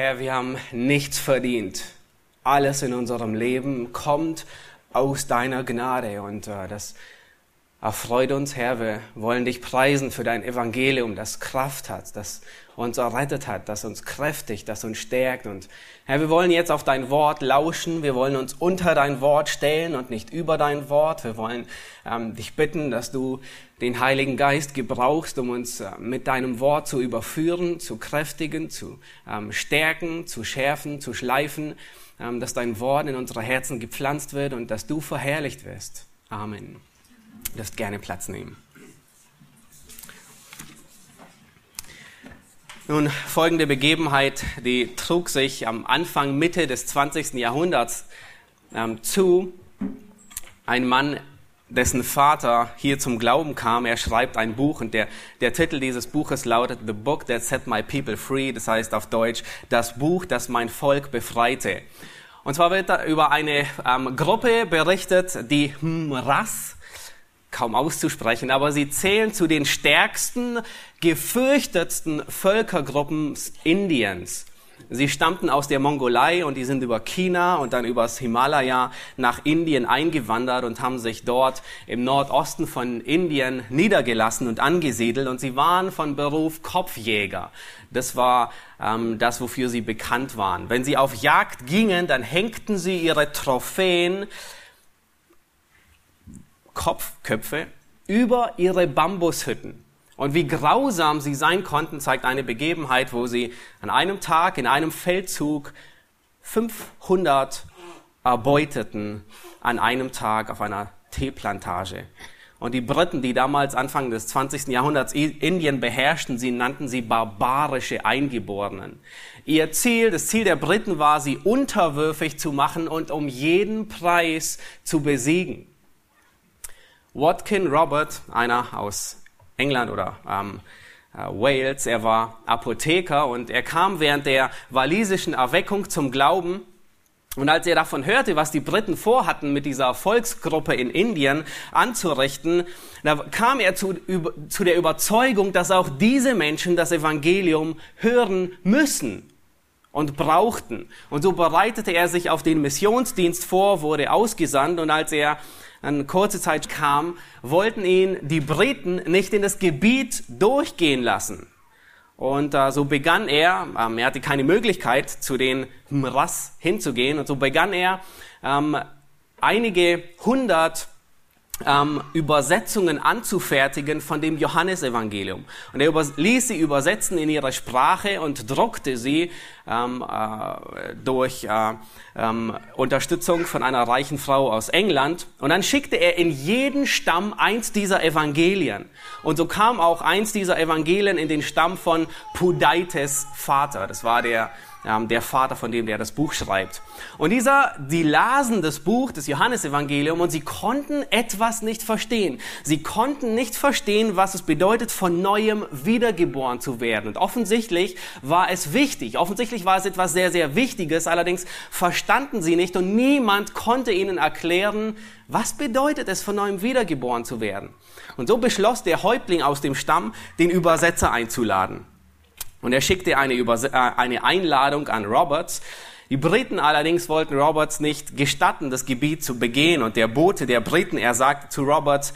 Herr, wir haben nichts verdient. Alles in unserem Leben kommt aus deiner Gnade und äh, das erfreut uns, Herr. Wir wollen dich preisen für dein Evangelium, das Kraft hat, das uns errettet hat, das uns kräftigt, das uns stärkt. Und Herr, wir wollen jetzt auf dein Wort lauschen. Wir wollen uns unter dein Wort stellen und nicht über dein Wort. Wir wollen ähm, dich bitten, dass du den Heiligen Geist gebrauchst, um uns äh, mit deinem Wort zu überführen, zu kräftigen, zu ähm, stärken, zu schärfen, zu schleifen, ähm, dass dein Wort in unsere Herzen gepflanzt wird und dass du verherrlicht wirst. Amen. Dürft gerne Platz nehmen. Nun, folgende Begebenheit, die trug sich am Anfang, Mitte des 20. Jahrhunderts ähm, zu. Ein Mann, dessen Vater hier zum Glauben kam, er schreibt ein Buch und der, der Titel dieses Buches lautet The Book That Set My People Free, das heißt auf Deutsch, das Buch, das mein Volk befreite. Und zwar wird da über eine ähm, Gruppe berichtet, die Mras, kaum auszusprechen, aber sie zählen zu den stärksten, gefürchtetsten Völkergruppen Indiens. Sie stammten aus der Mongolei und die sind über China und dann übers Himalaya nach Indien eingewandert und haben sich dort im Nordosten von Indien niedergelassen und angesiedelt und sie waren von Beruf Kopfjäger. Das war ähm, das, wofür sie bekannt waren. Wenn sie auf Jagd gingen, dann hängten sie ihre Trophäen Kopfköpfe über ihre Bambushütten. Und wie grausam sie sein konnten, zeigt eine Begebenheit, wo sie an einem Tag in einem Feldzug 500 erbeuteten an einem Tag auf einer Teeplantage. Und die Briten, die damals Anfang des 20. Jahrhunderts Indien beherrschten, sie nannten sie barbarische Eingeborenen. Ihr Ziel, das Ziel der Briten war, sie unterwürfig zu machen und um jeden Preis zu besiegen. Watkin Robert, einer aus England oder ähm, äh, Wales, er war Apotheker und er kam während der walisischen Erweckung zum Glauben. Und als er davon hörte, was die Briten vorhatten, mit dieser Volksgruppe in Indien anzurichten, da kam er zu, zu der Überzeugung, dass auch diese Menschen das Evangelium hören müssen und brauchten. Und so bereitete er sich auf den Missionsdienst vor, wurde ausgesandt und als er eine kurze Zeit kam, wollten ihn die Briten nicht in das Gebiet durchgehen lassen. Und äh, so begann er, ähm, er hatte keine Möglichkeit, zu den Mras hinzugehen, und so begann er, ähm, einige hundert ähm, Übersetzungen anzufertigen von dem Johannesevangelium. Und er ließ sie übersetzen in ihre Sprache und druckte sie ähm, äh, durch äh, ähm, Unterstützung von einer reichen Frau aus England. Und dann schickte er in jeden Stamm eins dieser Evangelien. Und so kam auch eins dieser Evangelien in den Stamm von Pudaites Vater. Das war der ähm, der Vater, von dem der das Buch schreibt. Und dieser, die lasen das Buch, das Johannesevangelium, und sie konnten etwas nicht verstehen. Sie konnten nicht verstehen, was es bedeutet, von neuem wiedergeboren zu werden. Und offensichtlich war es wichtig. Offensichtlich war es etwas sehr, sehr Wichtiges. Allerdings verstanden sie nicht und niemand konnte ihnen erklären, was bedeutet es, von neuem wiedergeboren zu werden. Und so beschloss der Häuptling aus dem Stamm, den Übersetzer einzuladen. Und er schickte eine, Überse äh, eine Einladung an Roberts. Die Briten allerdings wollten Roberts nicht gestatten, das Gebiet zu begehen. Und der Bote der Briten, er sagte zu Roberts,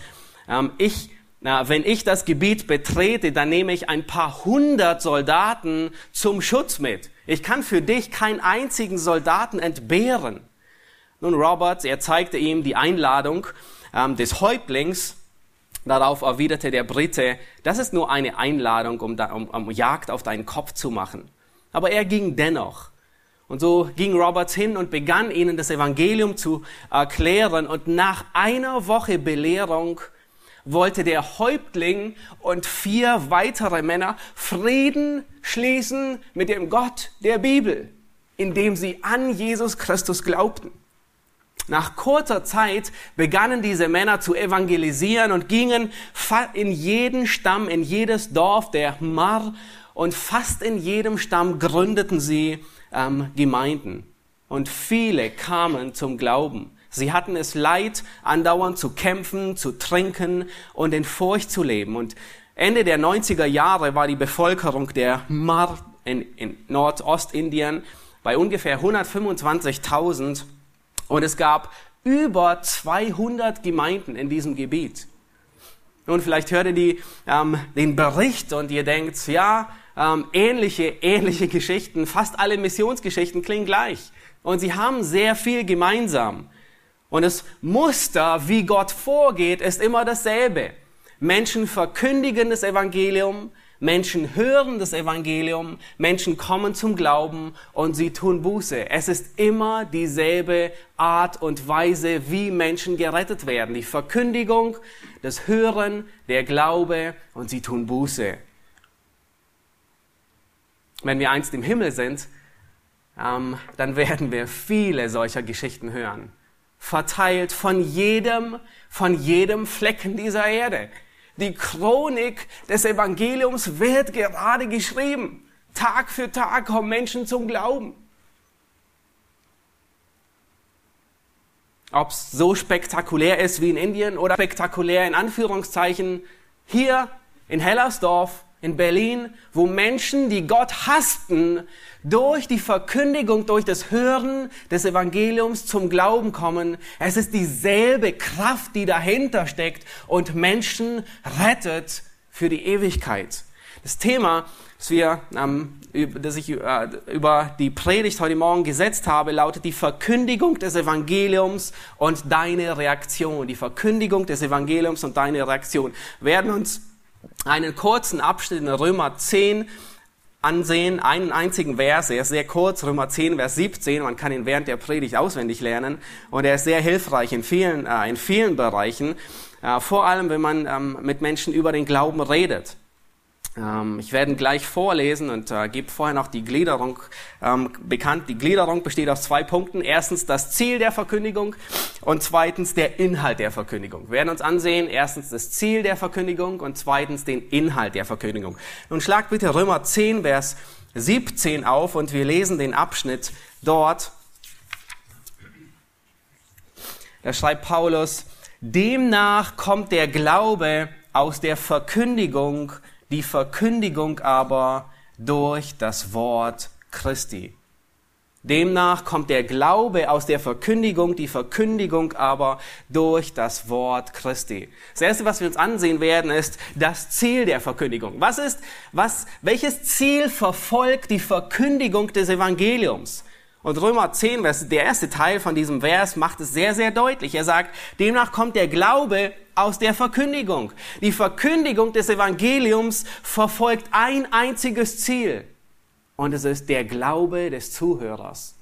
ähm, ich, na, wenn ich das Gebiet betrete, dann nehme ich ein paar hundert Soldaten zum Schutz mit. Ich kann für dich keinen einzigen Soldaten entbehren. Nun, Roberts, er zeigte ihm die Einladung ähm, des Häuptlings Darauf erwiderte der Brite, das ist nur eine Einladung, um, um, um Jagd auf deinen Kopf zu machen. Aber er ging dennoch. Und so ging Roberts hin und begann ihnen das Evangelium zu erklären. Und nach einer Woche Belehrung wollte der Häuptling und vier weitere Männer Frieden schließen mit dem Gott der Bibel, indem sie an Jesus Christus glaubten. Nach kurzer Zeit begannen diese Männer zu evangelisieren und gingen in jeden Stamm, in jedes Dorf der Mar und fast in jedem Stamm gründeten sie ähm, Gemeinden. Und viele kamen zum Glauben. Sie hatten es leid, andauernd zu kämpfen, zu trinken und in Furcht zu leben. Und Ende der 90er Jahre war die Bevölkerung der Mar in, in Nordostindien bei ungefähr 125.000 und es gab über 200 Gemeinden in diesem Gebiet. Nun, vielleicht hört ihr die, ähm, den Bericht und ihr denkt, ja, ähm, ähnliche, ähnliche Geschichten, fast alle Missionsgeschichten klingen gleich. Und sie haben sehr viel gemeinsam. Und das Muster, wie Gott vorgeht, ist immer dasselbe. Menschen verkündigen das Evangelium, Menschen hören das Evangelium, Menschen kommen zum Glauben und sie tun Buße. Es ist immer dieselbe Art und Weise, wie Menschen gerettet werden. Die Verkündigung, das Hören, der Glaube und sie tun Buße. Wenn wir einst im Himmel sind, ähm, dann werden wir viele solcher Geschichten hören. Verteilt von jedem, von jedem Flecken dieser Erde. Die Chronik des Evangeliums wird gerade geschrieben. Tag für Tag kommen Menschen zum Glauben. Ob es so spektakulär ist wie in Indien oder spektakulär in Anführungszeichen hier in Hellersdorf in Berlin, wo Menschen, die Gott hassten, durch die Verkündigung, durch das Hören des Evangeliums zum Glauben kommen. Es ist dieselbe Kraft, die dahinter steckt und Menschen rettet für die Ewigkeit. Das Thema, das, wir, ähm, das ich äh, über die Predigt heute Morgen gesetzt habe, lautet die Verkündigung des Evangeliums und deine Reaktion. Die Verkündigung des Evangeliums und deine Reaktion. Werden uns einen kurzen Abschnitt in Römer 10 ansehen, einen einzigen Vers, er ist sehr kurz, Römer 10, Vers 17, man kann ihn während der Predigt auswendig lernen. Und er ist sehr hilfreich in vielen, äh, in vielen Bereichen, äh, vor allem wenn man ähm, mit Menschen über den Glauben redet. Ähm, ich werde gleich vorlesen und äh, gebe vorher noch die Gliederung ähm, bekannt. Die Gliederung besteht aus zwei Punkten. Erstens das Ziel der Verkündigung und zweitens der Inhalt der Verkündigung. Wir werden uns ansehen, erstens das Ziel der Verkündigung und zweitens den Inhalt der Verkündigung. Nun schlag bitte Römer 10, Vers 17 auf und wir lesen den Abschnitt dort. Da schreibt Paulus, demnach kommt der Glaube aus der Verkündigung die Verkündigung aber durch das Wort Christi. Demnach kommt der Glaube aus der Verkündigung, die Verkündigung aber durch das Wort Christi. Das erste, was wir uns ansehen werden, ist das Ziel der Verkündigung. Was ist, was, welches Ziel verfolgt die Verkündigung des Evangeliums? Und Römer 10, der erste Teil von diesem Vers macht es sehr, sehr deutlich. Er sagt, demnach kommt der Glaube aus der Verkündigung. Die Verkündigung des Evangeliums verfolgt ein einziges Ziel. Und es ist der Glaube des Zuhörers.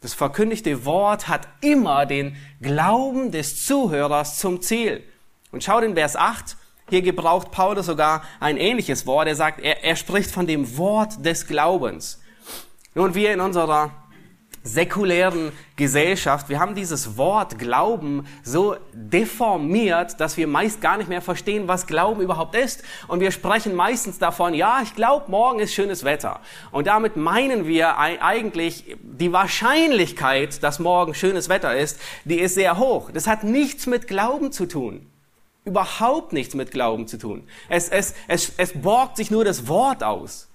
Das verkündigte Wort hat immer den Glauben des Zuhörers zum Ziel. Und schaut in Vers 8, hier gebraucht Paulus sogar ein ähnliches Wort. Er sagt, er, er spricht von dem Wort des Glaubens. Nun, wir in unserer säkulären Gesellschaft, wir haben dieses Wort Glauben so deformiert, dass wir meist gar nicht mehr verstehen, was Glauben überhaupt ist. Und wir sprechen meistens davon, ja, ich glaube, morgen ist schönes Wetter. Und damit meinen wir eigentlich die Wahrscheinlichkeit, dass morgen schönes Wetter ist, die ist sehr hoch. Das hat nichts mit Glauben zu tun. Überhaupt nichts mit Glauben zu tun. Es, es, es, es borgt sich nur das Wort aus.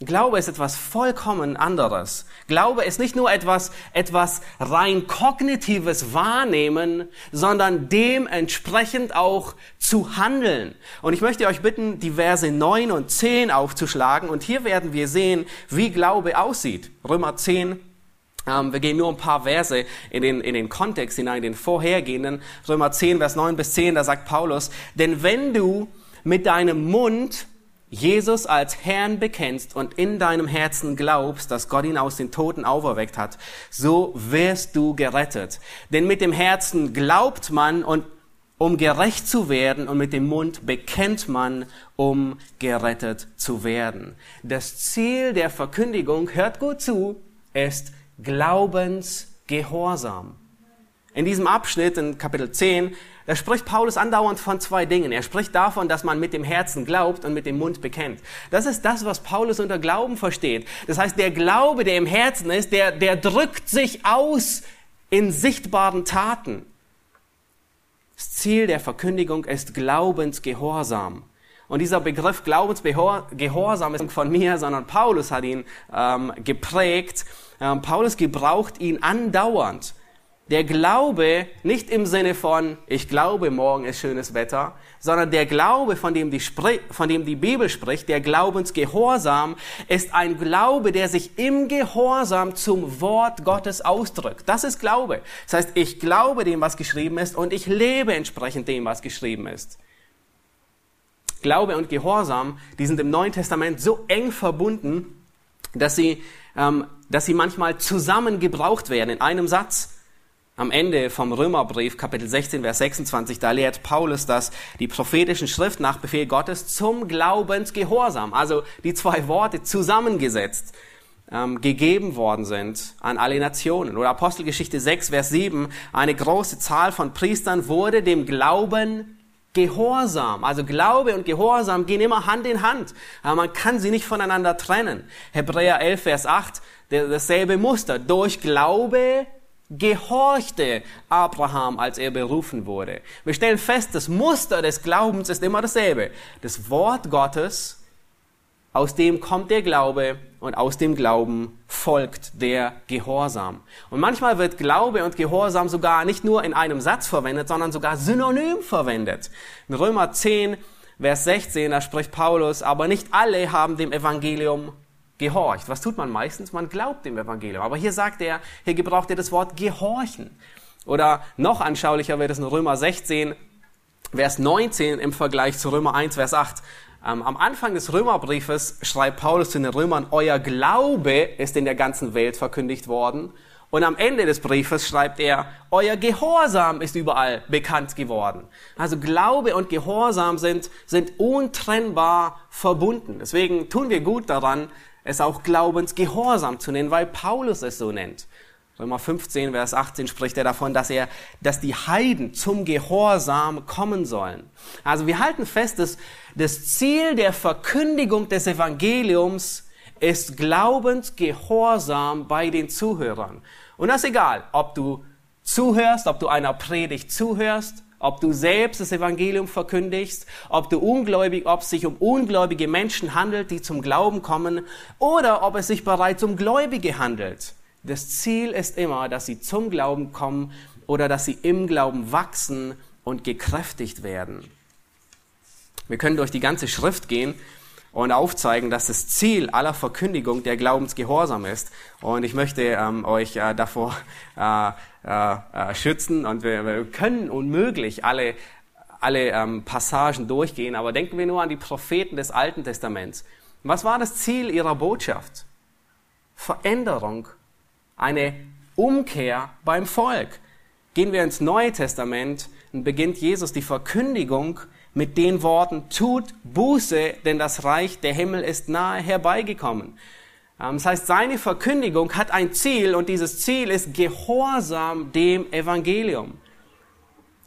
Glaube ist etwas vollkommen anderes. Glaube ist nicht nur etwas, etwas rein kognitives Wahrnehmen, sondern dementsprechend auch zu handeln. Und ich möchte euch bitten, die Verse 9 und 10 aufzuschlagen. Und hier werden wir sehen, wie Glaube aussieht. Römer 10, ähm, wir gehen nur ein paar Verse in den, in den Kontext hinein, den vorhergehenden. Römer 10, Vers 9 bis 10, da sagt Paulus, denn wenn du mit deinem Mund Jesus als Herrn bekennst und in deinem Herzen glaubst, dass Gott ihn aus den Toten auferweckt hat, so wirst du gerettet. Denn mit dem Herzen glaubt man um gerecht zu werden und mit dem Mund bekennt man, um gerettet zu werden. Das Ziel der Verkündigung, hört gut zu, ist Glaubensgehorsam. In diesem Abschnitt in Kapitel 10 da spricht Paulus andauernd von zwei Dingen. Er spricht davon, dass man mit dem Herzen glaubt und mit dem Mund bekennt. Das ist das, was Paulus unter Glauben versteht. Das heißt, der Glaube, der im Herzen ist, der, der drückt sich aus in sichtbaren Taten. Das Ziel der Verkündigung ist Glaubensgehorsam. Und dieser Begriff Glaubensgehorsam ist nicht von mir, sondern Paulus hat ihn ähm, geprägt. Ähm, Paulus gebraucht ihn andauernd. Der Glaube nicht im Sinne von, ich glaube, morgen ist schönes Wetter, sondern der Glaube, von dem die, von dem die Bibel spricht, der Glaubensgehorsam, ist ein Glaube, der sich im Gehorsam zum Wort Gottes ausdrückt. Das ist Glaube. Das heißt, ich glaube dem, was geschrieben ist und ich lebe entsprechend dem, was geschrieben ist. Glaube und Gehorsam, die sind im Neuen Testament so eng verbunden, dass sie, ähm, dass sie manchmal zusammen gebraucht werden in einem Satz. Am Ende vom Römerbrief, Kapitel 16, Vers 26, da lehrt Paulus, dass die prophetischen Schrift nach Befehl Gottes zum Glaubensgehorsam, also die zwei Worte zusammengesetzt, ähm, gegeben worden sind an alle Nationen. Oder Apostelgeschichte 6, Vers 7, eine große Zahl von Priestern wurde dem Glauben Gehorsam. Also Glaube und Gehorsam gehen immer Hand in Hand. Aber man kann sie nicht voneinander trennen. Hebräer 11, Vers 8, dasselbe Muster. Durch Glaube gehorchte Abraham, als er berufen wurde. Wir stellen fest, das Muster des Glaubens ist immer dasselbe. Das Wort Gottes, aus dem kommt der Glaube und aus dem Glauben folgt der Gehorsam. Und manchmal wird Glaube und Gehorsam sogar nicht nur in einem Satz verwendet, sondern sogar synonym verwendet. In Römer 10, Vers 16, da spricht Paulus, aber nicht alle haben dem Evangelium gehorcht. Was tut man meistens? Man glaubt dem Evangelium. Aber hier sagt er, hier gebraucht er das Wort gehorchen. Oder noch anschaulicher wird es in Römer 16, Vers 19 im Vergleich zu Römer 1, Vers 8. Ähm, am Anfang des Römerbriefes schreibt Paulus zu den Römern, euer Glaube ist in der ganzen Welt verkündigt worden. Und am Ende des Briefes schreibt er, euer Gehorsam ist überall bekannt geworden. Also Glaube und Gehorsam sind, sind untrennbar verbunden. Deswegen tun wir gut daran, es auch Glaubensgehorsam zu nennen, weil Paulus es so nennt. Römer 15, Vers 18 spricht er davon, dass er, dass die Heiden zum Gehorsam kommen sollen. Also wir halten fest, dass das Ziel der Verkündigung des Evangeliums ist Glaubensgehorsam bei den Zuhörern. Und das ist egal, ob du zuhörst, ob du einer Predigt zuhörst, ob du selbst das Evangelium verkündigst, ob du ungläubig, ob es sich um ungläubige Menschen handelt, die zum Glauben kommen, oder ob es sich bereits um Gläubige handelt. Das Ziel ist immer, dass sie zum Glauben kommen oder dass sie im Glauben wachsen und gekräftigt werden. Wir können durch die ganze Schrift gehen und aufzeigen, dass das Ziel aller Verkündigung der Glaubensgehorsam ist. Und ich möchte ähm, euch äh, davor äh, äh, äh, schützen und wir, wir, können unmöglich alle, alle ähm, Passagen durchgehen, aber denken wir nur an die Propheten des Alten Testaments. Was war das Ziel ihrer Botschaft? Veränderung, eine Umkehr beim Volk. Gehen wir ins Neue Testament, dann beginnt Jesus die Verkündigung mit den Worten, tut Buße, denn das Reich der Himmel ist nahe herbeigekommen. Ähm, das heißt, seine Verkündigung hat ein Ziel und dieses Ziel ist Gehorsam dem Evangelium.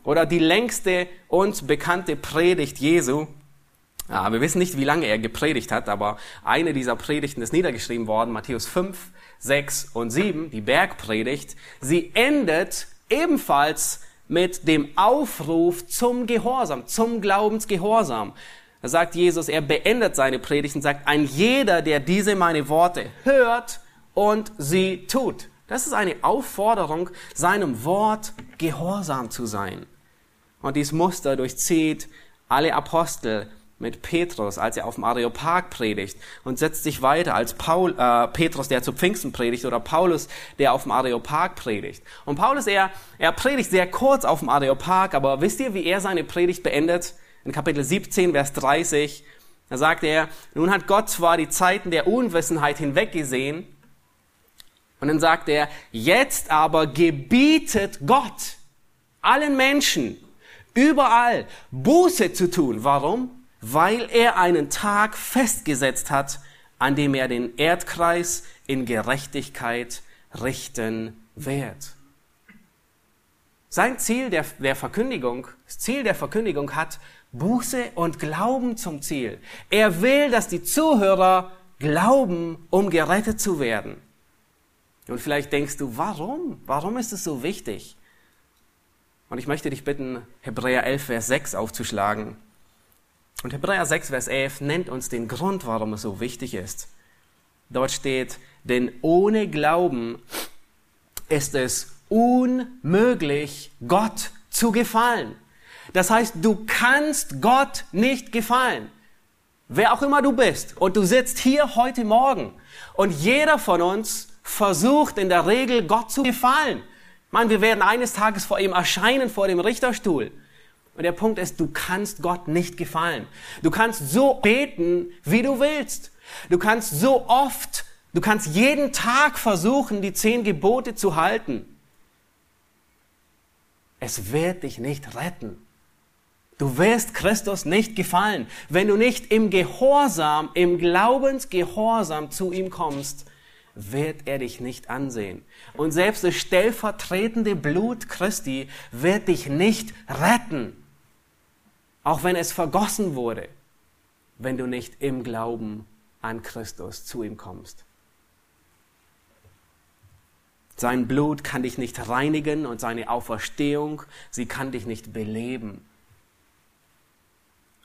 Oder die längste uns bekannte Predigt Jesu. Ja, wir wissen nicht, wie lange er gepredigt hat, aber eine dieser Predigten ist niedergeschrieben worden, Matthäus 5, 6 und 7, die Bergpredigt. Sie endet ebenfalls mit dem Aufruf zum Gehorsam, zum Glaubensgehorsam. Da sagt Jesus, er beendet seine Predigt und sagt, ein jeder, der diese meine Worte hört und sie tut. Das ist eine Aufforderung, seinem Wort gehorsam zu sein. Und dies Muster durchzieht alle Apostel mit Petrus, als er auf dem Areopag predigt und setzt sich weiter als Paul, äh, Petrus, der zu Pfingsten predigt oder Paulus, der auf dem Areopag predigt. Und Paulus, er, er predigt sehr kurz auf dem Areopag, aber wisst ihr, wie er seine Predigt beendet? In Kapitel 17, Vers 30, da sagt er, nun hat Gott zwar die Zeiten der Unwissenheit hinweggesehen, und dann sagt er, jetzt aber gebietet Gott allen Menschen überall Buße zu tun. Warum? weil er einen Tag festgesetzt hat, an dem er den Erdkreis in Gerechtigkeit richten wird. Sein Ziel der, der Verkündigung, das Ziel der Verkündigung hat Buße und Glauben zum Ziel. Er will, dass die Zuhörer glauben, um gerettet zu werden. Und vielleicht denkst du, warum? Warum ist es so wichtig? Und ich möchte dich bitten, Hebräer 11, Vers 6 aufzuschlagen. Und Hebräer 6, Vers 11 nennt uns den Grund, warum es so wichtig ist. Dort steht, denn ohne Glauben ist es unmöglich, Gott zu gefallen. Das heißt, du kannst Gott nicht gefallen. Wer auch immer du bist. Und du sitzt hier heute Morgen. Und jeder von uns versucht in der Regel Gott zu gefallen. Meine, wir werden eines Tages vor ihm erscheinen, vor dem Richterstuhl. Und der Punkt ist, du kannst Gott nicht gefallen. Du kannst so beten, wie du willst. Du kannst so oft, du kannst jeden Tag versuchen, die zehn Gebote zu halten. Es wird dich nicht retten. Du wirst Christus nicht gefallen, wenn du nicht im Gehorsam, im Glaubensgehorsam zu ihm kommst, wird er dich nicht ansehen. Und selbst das stellvertretende Blut Christi wird dich nicht retten, auch wenn es vergossen wurde, wenn du nicht im Glauben an Christus zu ihm kommst. Sein Blut kann dich nicht reinigen und seine Auferstehung, sie kann dich nicht beleben.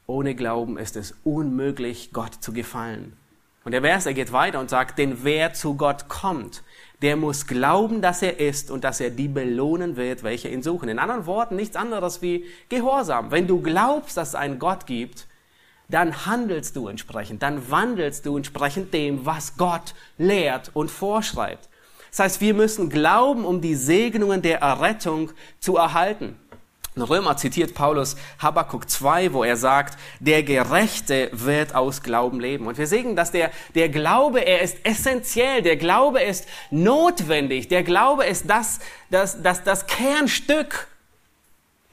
Ohne Glauben ist es unmöglich, Gott zu gefallen. Und der Vers, er geht weiter und sagt, denn wer zu Gott kommt, der muss glauben, dass er ist und dass er die belohnen wird, welche ihn suchen. In anderen Worten, nichts anderes wie Gehorsam. Wenn du glaubst, dass es einen Gott gibt, dann handelst du entsprechend, dann wandelst du entsprechend dem, was Gott lehrt und vorschreibt. Das heißt, wir müssen glauben, um die Segnungen der Errettung zu erhalten. In Römer zitiert Paulus Habakkuk 2, wo er sagt, der Gerechte wird aus Glauben leben. Und wir sehen, dass der, der Glaube, er ist essentiell, der Glaube ist notwendig, der Glaube ist das, das, das, das Kernstück.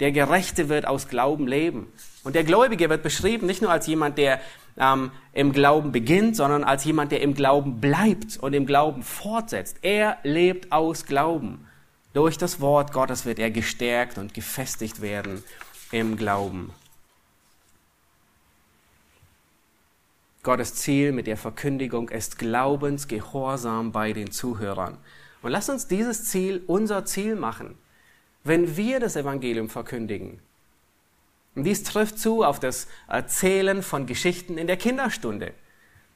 Der Gerechte wird aus Glauben leben. Und der Gläubige wird beschrieben nicht nur als jemand, der ähm, im Glauben beginnt, sondern als jemand, der im Glauben bleibt und im Glauben fortsetzt. Er lebt aus Glauben. Durch das Wort Gottes wird er gestärkt und gefestigt werden im Glauben. Gottes Ziel mit der Verkündigung ist Glaubensgehorsam bei den Zuhörern. Und lass uns dieses Ziel unser Ziel machen. Wenn wir das Evangelium verkündigen, und dies trifft zu auf das Erzählen von Geschichten in der Kinderstunde.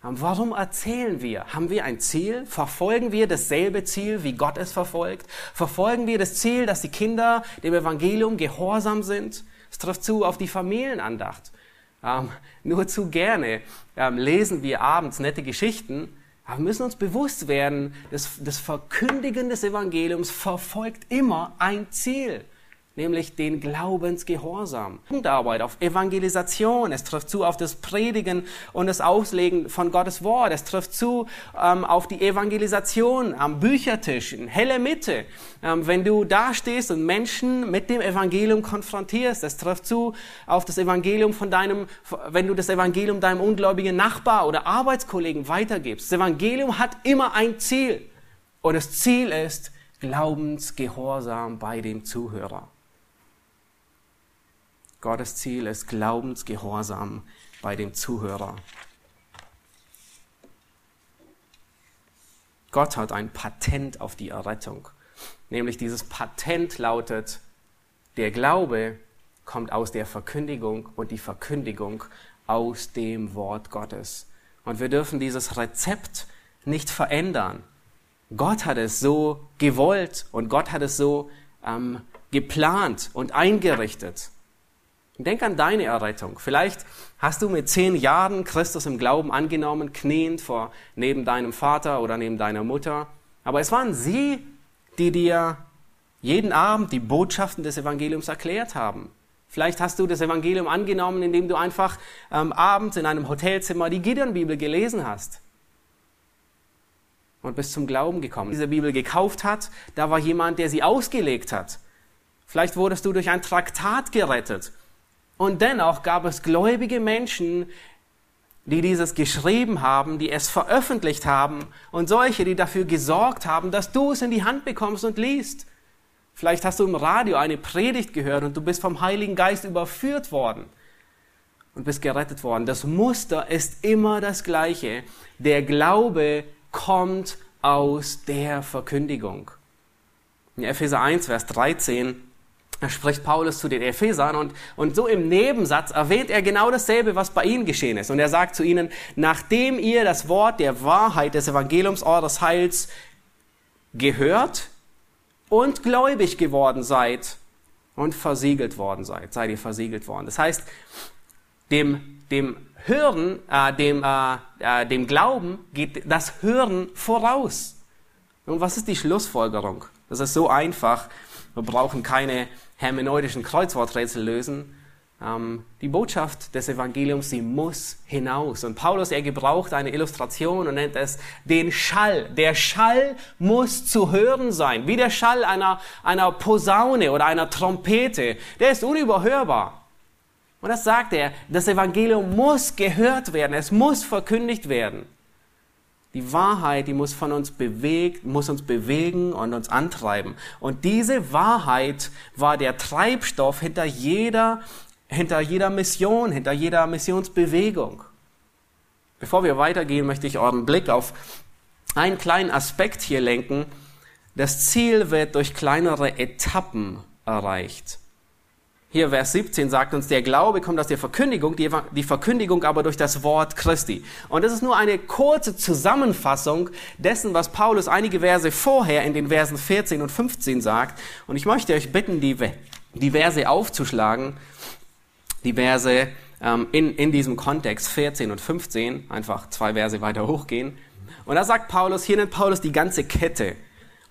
Warum erzählen wir? Haben wir ein Ziel? Verfolgen wir dasselbe Ziel, wie Gott es verfolgt? Verfolgen wir das Ziel, dass die Kinder dem Evangelium gehorsam sind? Es trifft zu auf die Familienandacht. Ähm, nur zu gerne ähm, lesen wir abends nette Geschichten, aber wir müssen uns bewusst werden, dass das Verkündigen des Evangeliums verfolgt immer ein Ziel nämlich den Glaubensgehorsam. Arbeit auf Evangelisation, es trifft zu auf das Predigen und das Auslegen von Gottes Wort, es trifft zu ähm, auf die Evangelisation am Büchertisch, in helle Mitte. Ähm, wenn du da stehst und Menschen mit dem Evangelium konfrontierst, es trifft zu auf das Evangelium von deinem, wenn du das Evangelium deinem ungläubigen Nachbar oder Arbeitskollegen weitergibst. Das Evangelium hat immer ein Ziel und das Ziel ist Glaubensgehorsam bei dem Zuhörer. Gottes Ziel ist Glaubensgehorsam bei dem Zuhörer. Gott hat ein Patent auf die Errettung. Nämlich dieses Patent lautet, der Glaube kommt aus der Verkündigung und die Verkündigung aus dem Wort Gottes. Und wir dürfen dieses Rezept nicht verändern. Gott hat es so gewollt und Gott hat es so ähm, geplant und eingerichtet. Denk an deine Errettung. Vielleicht hast du mit zehn Jahren Christus im Glauben angenommen, kniend vor neben deinem Vater oder neben deiner Mutter. Aber es waren sie, die dir jeden Abend die Botschaften des Evangeliums erklärt haben. Vielleicht hast du das Evangelium angenommen, indem du einfach ähm, abends in einem Hotelzimmer die Gideon-Bibel gelesen hast und bist zum Glauben gekommen. Diese Bibel gekauft hat, da war jemand, der sie ausgelegt hat. Vielleicht wurdest du durch ein Traktat gerettet und dennoch gab es gläubige Menschen, die dieses geschrieben haben, die es veröffentlicht haben und solche, die dafür gesorgt haben, dass du es in die Hand bekommst und liest. Vielleicht hast du im Radio eine Predigt gehört und du bist vom Heiligen Geist überführt worden und bist gerettet worden. Das Muster ist immer das gleiche. Der Glaube kommt aus der Verkündigung. In Epheser 1, Vers 13 Da spricht Paulus zu den Ephesern und, und so im Nebensatz erwähnt er genau dasselbe, was bei ihnen geschehen ist. Und er sagt zu ihnen, nachdem ihr das Wort der Wahrheit des Evangeliums eures Heils gehört und gläubig geworden seid und versiegelt worden seid, seid ihr versiegelt worden. Das heißt, dem, dem Hören, äh, dem, äh, äh, dem Glauben geht das Hören voraus. Und was ist die Schlussfolgerung? Das ist so einfach. Wir brauchen keine hermeneutischen Kreuzworträtsel lösen. Ähm, die Botschaft des Evangeliums, sie muss hinaus. Und Paulus, er gebraucht eine Illustration und nennt es den Schall. Der Schall muss zu hören sein, wie der Schall einer, einer Posaune oder einer Trompete. Der ist unüberhörbar. Und das sagt er, das Evangelium muss gehört werden, es muss verkündigt werden. Die Wahrheit, die muss von uns bewegt, muss uns bewegen und uns antreiben. Und diese Wahrheit war der Treibstoff hinter jeder, hinter jeder Mission, hinter jeder Missionsbewegung. Bevor wir weitergehen, möchte ich euren Blick auf einen kleinen Aspekt hier lenken. Das Ziel wird durch kleinere Etappen erreicht. Hier Vers 17 sagt uns, der Glaube kommt aus der Verkündigung, die, Verkündigung aber durch das Wort Christi. Und das ist nur eine kurze Zusammenfassung dessen, was Paulus einige Verse vorher in den Versen 14 und 15 sagt. Und ich möchte euch bitten, die, die Verse aufzuschlagen, die Verse ähm, in, in diesem Kontext 14 und 15, einfach zwei Verse weiter hochgehen. Und da sagt Paulus, hier nennt Paulus die ganze Kette.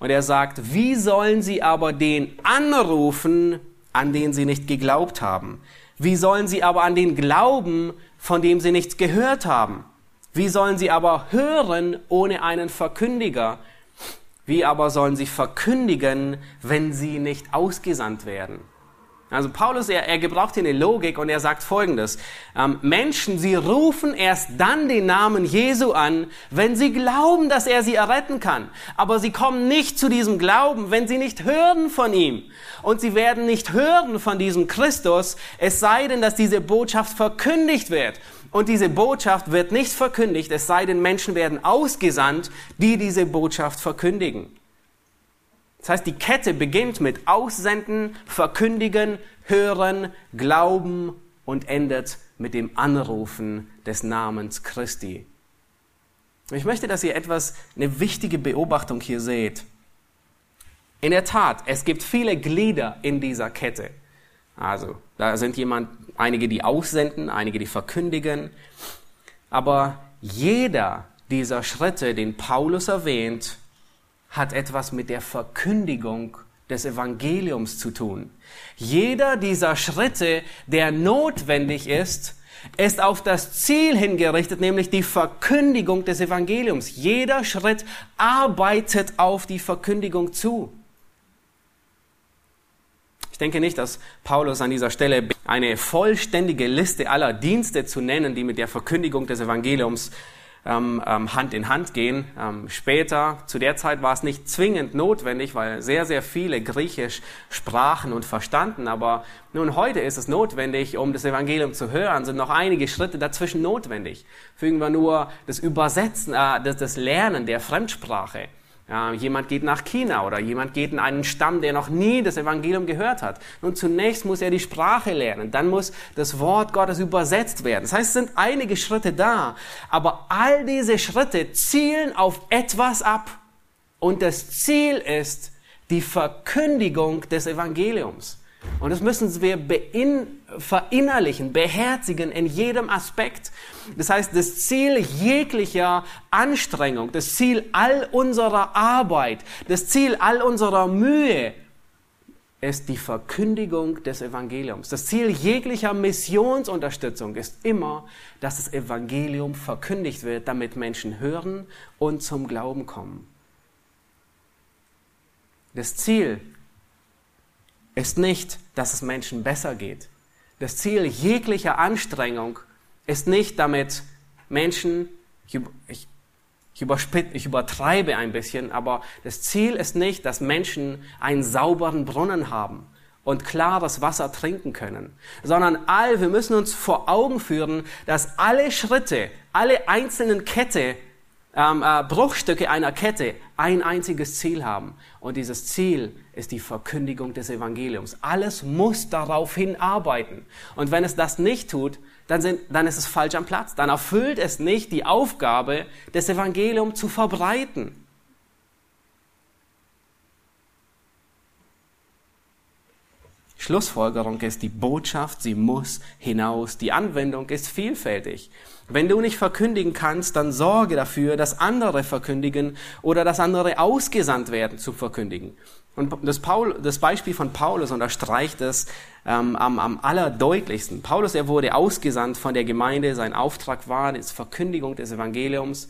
Und er sagt, wie sollen sie aber den anrufen, an den sie nicht geglaubt haben? Wie sollen sie aber an den glauben, von dem sie nichts gehört haben? Wie sollen sie aber hören ohne einen Verkündiger? Wie aber sollen sie verkündigen, wenn sie nicht ausgesandt werden? Also Paulus, er, er gebraucht hier eine Logik und er sagt Folgendes. Ähm, Menschen, sie rufen erst dann den Namen Jesu an, wenn sie glauben, dass er sie erretten kann. Aber sie kommen nicht zu diesem Glauben, wenn sie nicht hören von ihm. Und sie werden nicht hören von diesem Christus, es sei denn, dass diese Botschaft verkündigt wird. Und diese Botschaft wird nicht verkündigt, es sei denn, Menschen werden ausgesandt, die diese Botschaft verkündigen. Das heißt, die Kette beginnt mit Aussenden, Verkündigen, Hören, Glauben und endet mit dem Anrufen des Namens Christi. Ich möchte, dass ihr etwas, eine wichtige Beobachtung hier seht. In der Tat, es gibt viele Glieder in dieser Kette. Also, da sind jemand, einige, die aussenden, einige, die verkündigen. Aber jeder dieser Schritte, den Paulus erwähnt, hat etwas mit der Verkündigung des Evangeliums zu tun. Jeder dieser Schritte, der notwendig ist, ist auf das Ziel hingerichtet, nämlich die Verkündigung des Evangeliums. Jeder Schritt arbeitet auf die Verkündigung zu. Ich denke nicht, dass Paulus an dieser Stelle eine vollständige Liste aller Dienste zu nennen, die mit der Verkündigung des Evangeliums ähm, ähm, Hand in Hand gehen. Ähm, später, zu der Zeit war es nicht zwingend notwendig, weil sehr, sehr viele Griechisch sprachen und verstanden. Aber nun heute ist es notwendig, um das Evangelium zu hören, sind noch einige Schritte dazwischen notwendig. Fügen wir nur das Übersetzen, äh, das, das Lernen der Fremdsprache ja, jemand geht nach China oder jemand geht in einen Stamm, der noch nie das Evangelium gehört hat. Nun zunächst muss er die Sprache lernen, dann muss das Wort Gottes übersetzt werden. Das heißt, es sind einige Schritte da, aber all diese Schritte zielen auf etwas ab. Und das Ziel ist die Verkündigung des Evangeliums. Und das müssen wir verinnerlichen, beherzigen in jedem Aspekt. Das heißt, das Ziel jeglicher Anstrengung, das Ziel all unserer Arbeit, das Ziel all unserer Mühe ist die Verkündigung des Evangeliums. Das Ziel jeglicher Missionsunterstützung ist immer, dass das Evangelium verkündigt wird, damit Menschen hören und zum Glauben kommen. Das Ziel ist nicht, dass es Menschen besser geht. Das Ziel jeglicher Anstrengung ist nicht damit Menschen, ich, ich, ich, übertreibe ein bisschen, aber das Ziel ist nicht, dass Menschen einen sauberen Brunnen haben und klares Wasser trinken können, sondern all, wir müssen uns vor Augen führen, dass alle Schritte, alle einzelnen Kette ähm, äh, Bruchstücke einer Kette ein einziges Ziel haben. Und dieses Ziel ist die Verkündigung des Evangeliums. Alles muss darauf hinarbeiten. Und wenn es das nicht tut, dann, sind, dann ist es falsch am Platz. Dann erfüllt es nicht die Aufgabe, das Evangelium zu verbreiten. Schlussfolgerung ist, die Botschaft, sie muss hinaus. Die Anwendung ist vielfältig. Wenn du nicht verkündigen kannst, dann sorge dafür, dass andere verkündigen oder dass andere ausgesandt werden zu verkündigen. Und das, Paul, das Beispiel von Paulus unterstreicht es ähm, am, am allerdeutlichsten. Paulus, er wurde ausgesandt von der Gemeinde, sein Auftrag war die Verkündigung des Evangeliums.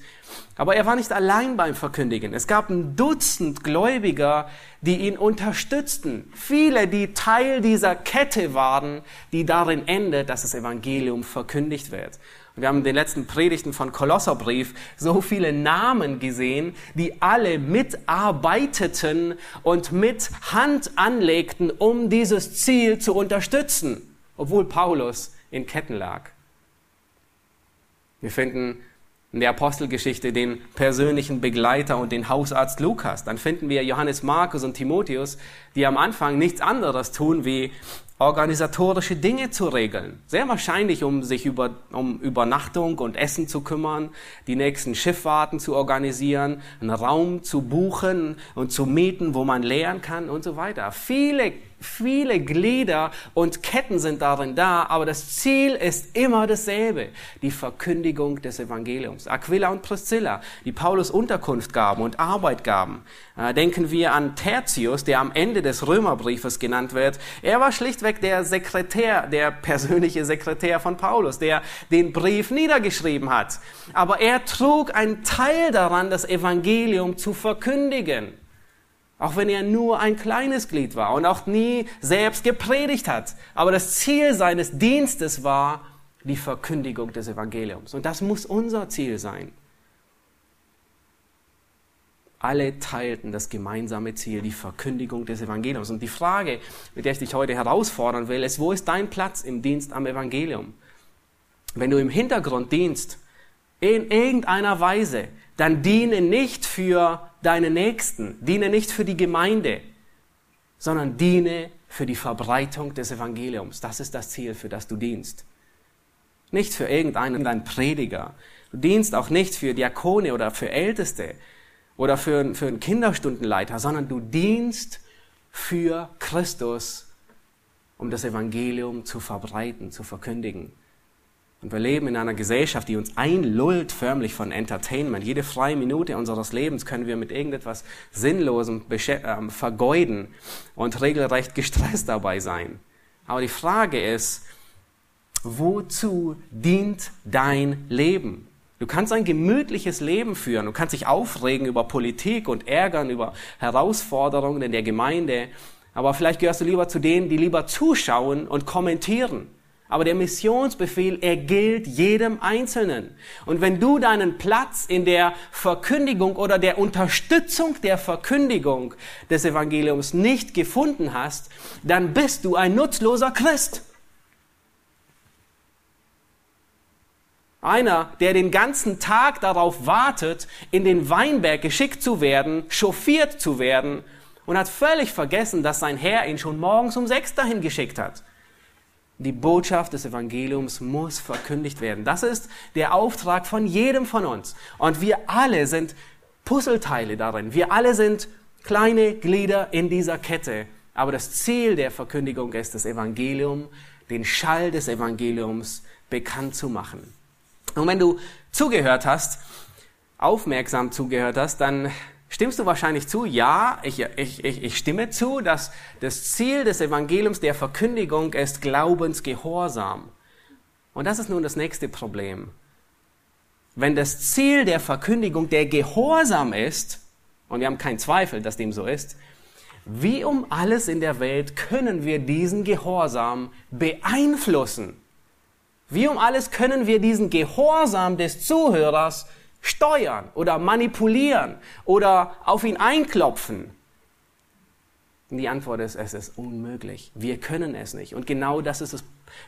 Aber er war nicht allein beim Verkündigen. Es gab ein Dutzend Gläubiger, die ihn unterstützten. Viele, die Teil dieser Kette waren, die darin endet, dass das Evangelium verkündigt wird. Wir haben in den letzten Predigten von Kolosserbrief so viele Namen gesehen, die alle mitarbeiteten und mit Hand anlegten, um dieses Ziel zu unterstützen, obwohl Paulus in Ketten lag. Wir finden in der Apostelgeschichte den persönlichen Begleiter und den Hausarzt Lukas. Dann finden wir Johannes Markus und Timotheus, die am Anfang nichts anderes tun, wie organisatorische Dinge zu regeln. Sehr wahrscheinlich, um sich über, um Übernachtung und Essen zu kümmern, die nächsten Schifffahrten zu organisieren, einen Raum zu buchen und zu mieten, wo man lehren kann und so weiter. Viele Viele Glieder und Ketten sind darin da, aber das Ziel ist immer dasselbe, die Verkündigung des Evangeliums. Aquila und Priscilla, die Paulus Unterkunft gaben und Arbeit gaben. Äh, denken wir an Tertius, der am Ende des Römerbriefes genannt wird. Er war schlichtweg der Sekretär, der persönliche Sekretär von Paulus, der den Brief niedergeschrieben hat. Aber er trug einen Teil daran, das Evangelium zu verkündigen. Auch wenn er nur ein kleines Glied war und auch nie selbst gepredigt hat. Aber das Ziel seines Dienstes war die Verkündigung des Evangeliums. Und das muss unser Ziel sein. Alle teilten das gemeinsame Ziel, die Verkündigung des Evangeliums. Und die Frage, mit der ich dich heute herausfordern will, ist, wo ist dein Platz im Dienst am Evangelium? Wenn du im Hintergrund dienst, in irgendeiner Weise, dann diene nicht für deine Nächsten, diene nicht für die Gemeinde, sondern diene für die Verbreitung des Evangeliums. Das ist das Ziel, für das du dienst. Nicht für irgendeinen dein Prediger. Du dienst auch nicht für Diakone oder für Älteste oder für, für einen Kinderstundenleiter, sondern du dienst für Christus, um das Evangelium zu verbreiten, zu verkündigen. Und wir leben in einer Gesellschaft, die uns einlullt förmlich von Entertainment. Jede freie Minute unseres Lebens können wir mit irgendetwas Sinnlosem äh, vergeuden und regelrecht gestresst dabei sein. Aber die Frage ist, wozu dient dein Leben? Du kannst ein gemütliches Leben führen. Du kannst dich aufregen über Politik und ärgern über Herausforderungen in der Gemeinde. Aber vielleicht gehörst du lieber zu denen, die lieber zuschauen und kommentieren aber der Missionsbefehl, er gilt jedem Einzelnen. Und wenn du deinen Platz in der Verkündigung oder der Unterstützung der Verkündigung des Evangeliums nicht gefunden hast, dann bist du ein nutzloser Christ. Einer, der den ganzen Tag darauf wartet, in den Weinberg geschickt zu werden, chauffiert zu werden und hat völlig vergessen, dass sein Herr ihn schon morgens um sechs dahin geschickt hat. Die Botschaft des Evangeliums muss verkündigt werden. Das ist der Auftrag von jedem von uns. Und wir alle sind Puzzleteile darin. Wir alle sind kleine Glieder in dieser Kette. Aber das Ziel der Verkündigung ist, das Evangelium, den Schall des Evangeliums bekannt zu machen. Und wenn du zugehört hast, aufmerksam zugehört hast, dann Stimmst du wahrscheinlich zu? Ja, ich, ich, ich, ich stimme zu, dass das Ziel des Evangeliums der Verkündigung ist Glaubensgehorsam. Und das ist nun das nächste Problem. Wenn das Ziel der Verkündigung der Gehorsam ist, und wir haben keinen Zweifel, dass dem so ist, wie um alles in der Welt können wir diesen Gehorsam beeinflussen? Wie um alles können wir diesen Gehorsam des Zuhörers steuern oder manipulieren oder auf ihn einklopfen. Und die Antwort ist, es ist unmöglich. Wir können es nicht. Und genau das ist es,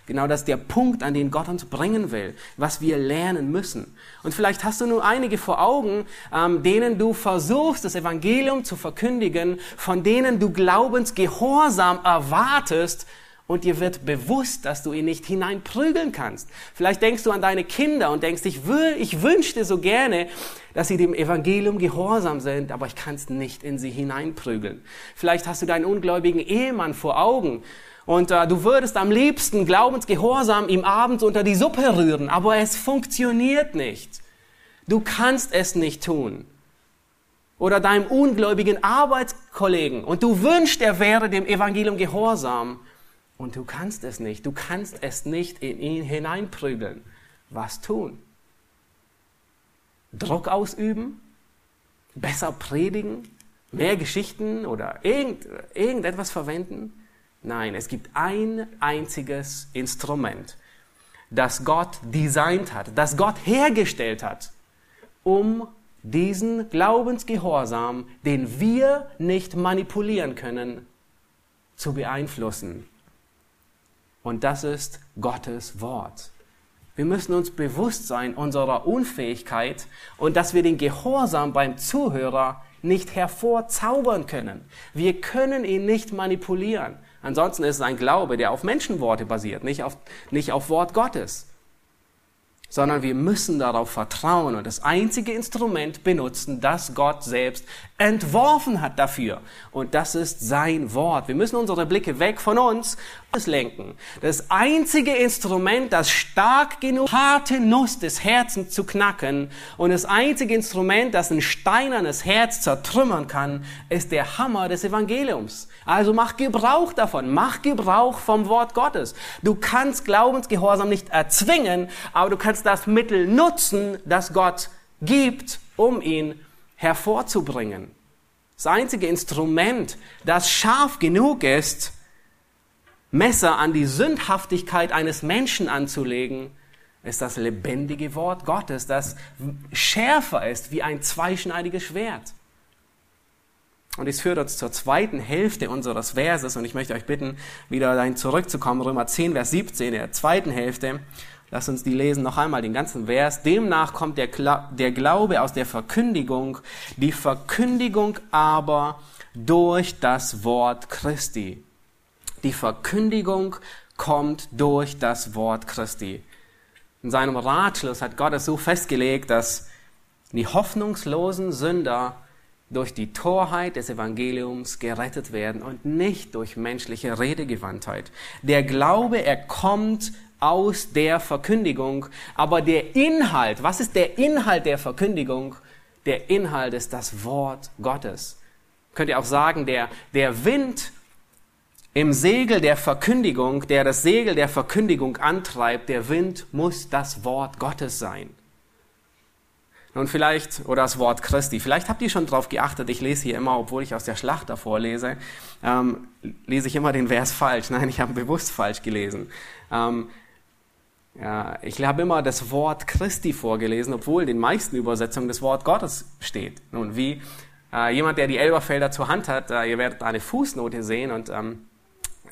genau das ist der Punkt, an den Gott uns bringen will, was wir lernen müssen. Und vielleicht hast du nur einige vor Augen, ähm, denen du versuchst, das Evangelium zu verkündigen, von denen du Glaubensgehorsam erwartest, und dir wird bewusst, dass du ihn nicht hineinprügeln kannst. Vielleicht denkst du an deine Kinder und denkst, ich, will, ich wünschte so gerne, dass sie dem Evangelium gehorsam sind, aber ich kann es nicht in sie hineinprügeln. Vielleicht hast du deinen ungläubigen Ehemann vor Augen und äh, du würdest am liebsten glaubensgehorsam ihm abends unter die Suppe rühren, aber es funktioniert nicht. Du kannst es nicht tun. Oder deinem ungläubigen Arbeitskollegen und du wünschst, er wäre dem Evangelium gehorsam und du kannst es nicht. Du kannst es nicht in ihn hineinprügeln. Was tun? Druck ausüben? Besser predigen? Mehr Geschichten oder irgend, irgendetwas verwenden? Nein, es gibt ein einziges Instrument, das Gott designt hat, das Gott hergestellt hat, um diesen Glaubensgehorsam, den wir nicht manipulieren können, zu beeinflussen. Und das ist Gottes Wort. Wir müssen uns bewusst sein unserer Unfähigkeit und dass wir den Gehorsam beim Zuhörer nicht hervorzaubern können. Wir können ihn nicht manipulieren. Ansonsten ist es ein Glaube, der auf Menschenworte basiert, nicht auf, nicht auf Wort Gottes sondern wir müssen darauf vertrauen und das einzige Instrument benutzen, das Gott selbst entworfen hat dafür. Und das ist sein Wort. Wir müssen unsere Blicke weg von uns lenken. Das einzige Instrument, das stark genug harte Nuss des Herzens zu knacken und das einzige Instrument, das ein steinernes Herz zertrümmern kann, ist der Hammer des Evangeliums. Also mach Gebrauch davon, mach Gebrauch vom Wort Gottes. Du kannst Glaubensgehorsam nicht erzwingen, aber du kannst das Mittel nutzen, das Gott gibt, um ihn hervorzubringen. Das einzige Instrument, das scharf genug ist, Messer an die Sündhaftigkeit eines Menschen anzulegen, ist das lebendige Wort Gottes, das schärfer ist wie ein zweischneidiges Schwert. Und es führt uns zur zweiten Hälfte unseres Verses und ich möchte euch bitten, wieder dahin zurückzukommen, Römer 10, Vers 17, der zweiten Hälfte. Lasst uns die lesen noch einmal, den ganzen Vers. Demnach kommt der, der Glaube aus der Verkündigung, die Verkündigung aber durch das Wort Christi. Die Verkündigung kommt durch das Wort Christi. In seinem Ratschluss hat Gott es so festgelegt, dass die hoffnungslosen Sünder durch die Torheit des Evangeliums gerettet werden und nicht durch menschliche Redegewandtheit. Der Glaube, er kommt aus der Verkündigung, aber der Inhalt, was ist der Inhalt der Verkündigung? Der Inhalt ist das Wort Gottes. Könnt ihr auch sagen, der, der Wind im Segel der Verkündigung, der das Segel der Verkündigung antreibt, der Wind muss das Wort Gottes sein. Nun vielleicht, oder das Wort Christi, vielleicht habt ihr schon darauf geachtet, ich lese hier immer, obwohl ich aus der Schlacht davor lese, ähm, lese ich immer den Vers falsch. Nein, ich habe bewusst falsch gelesen. Ähm, ja, ich habe immer das Wort Christi vorgelesen, obwohl in den meisten Übersetzungen das Wort Gottes steht. Nun, wie äh, jemand, der die Elberfelder zur Hand hat, äh, ihr werdet eine Fußnote sehen und ähm,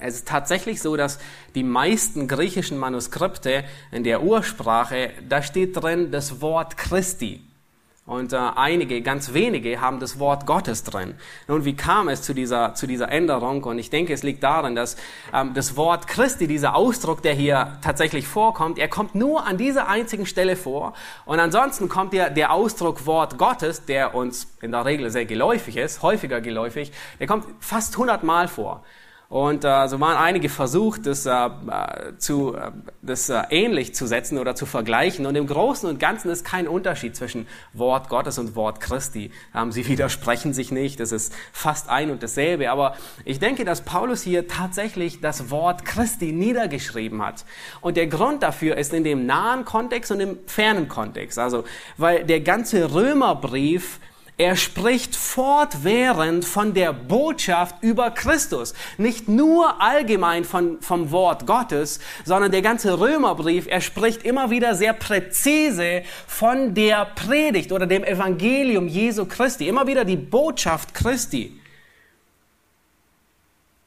es ist tatsächlich so, dass die meisten griechischen Manuskripte in der Ursprache, da steht drin das Wort Christi. Und äh, einige, ganz wenige haben das Wort Gottes drin. Nun, wie kam es zu dieser, zu dieser Änderung? Und ich denke, es liegt darin, dass ähm, das Wort Christi, dieser Ausdruck, der hier tatsächlich vorkommt, er kommt nur an dieser einzigen Stelle vor. Und ansonsten kommt der, der Ausdruck Wort Gottes, der uns in der Regel sehr geläufig ist, häufiger geläufig, der kommt fast hundertmal vor. Und äh, so waren einige versucht, das, äh, zu, äh, das äh, ähnlich zu setzen oder zu vergleichen. Und im Großen und Ganzen ist kein Unterschied zwischen Wort Gottes und Wort Christi. Ähm, sie widersprechen sich nicht, das ist fast ein und dasselbe. Aber ich denke, dass Paulus hier tatsächlich das Wort Christi niedergeschrieben hat. Und der Grund dafür ist in dem nahen Kontext und im fernen Kontext. Also, weil der ganze Römerbrief er spricht fortwährend von der Botschaft über Christus. Nicht nur allgemein von, vom Wort Gottes, sondern der ganze Römerbrief, er spricht immer wieder sehr präzise von der Predigt oder dem Evangelium Jesu Christi. Immer wieder die Botschaft Christi.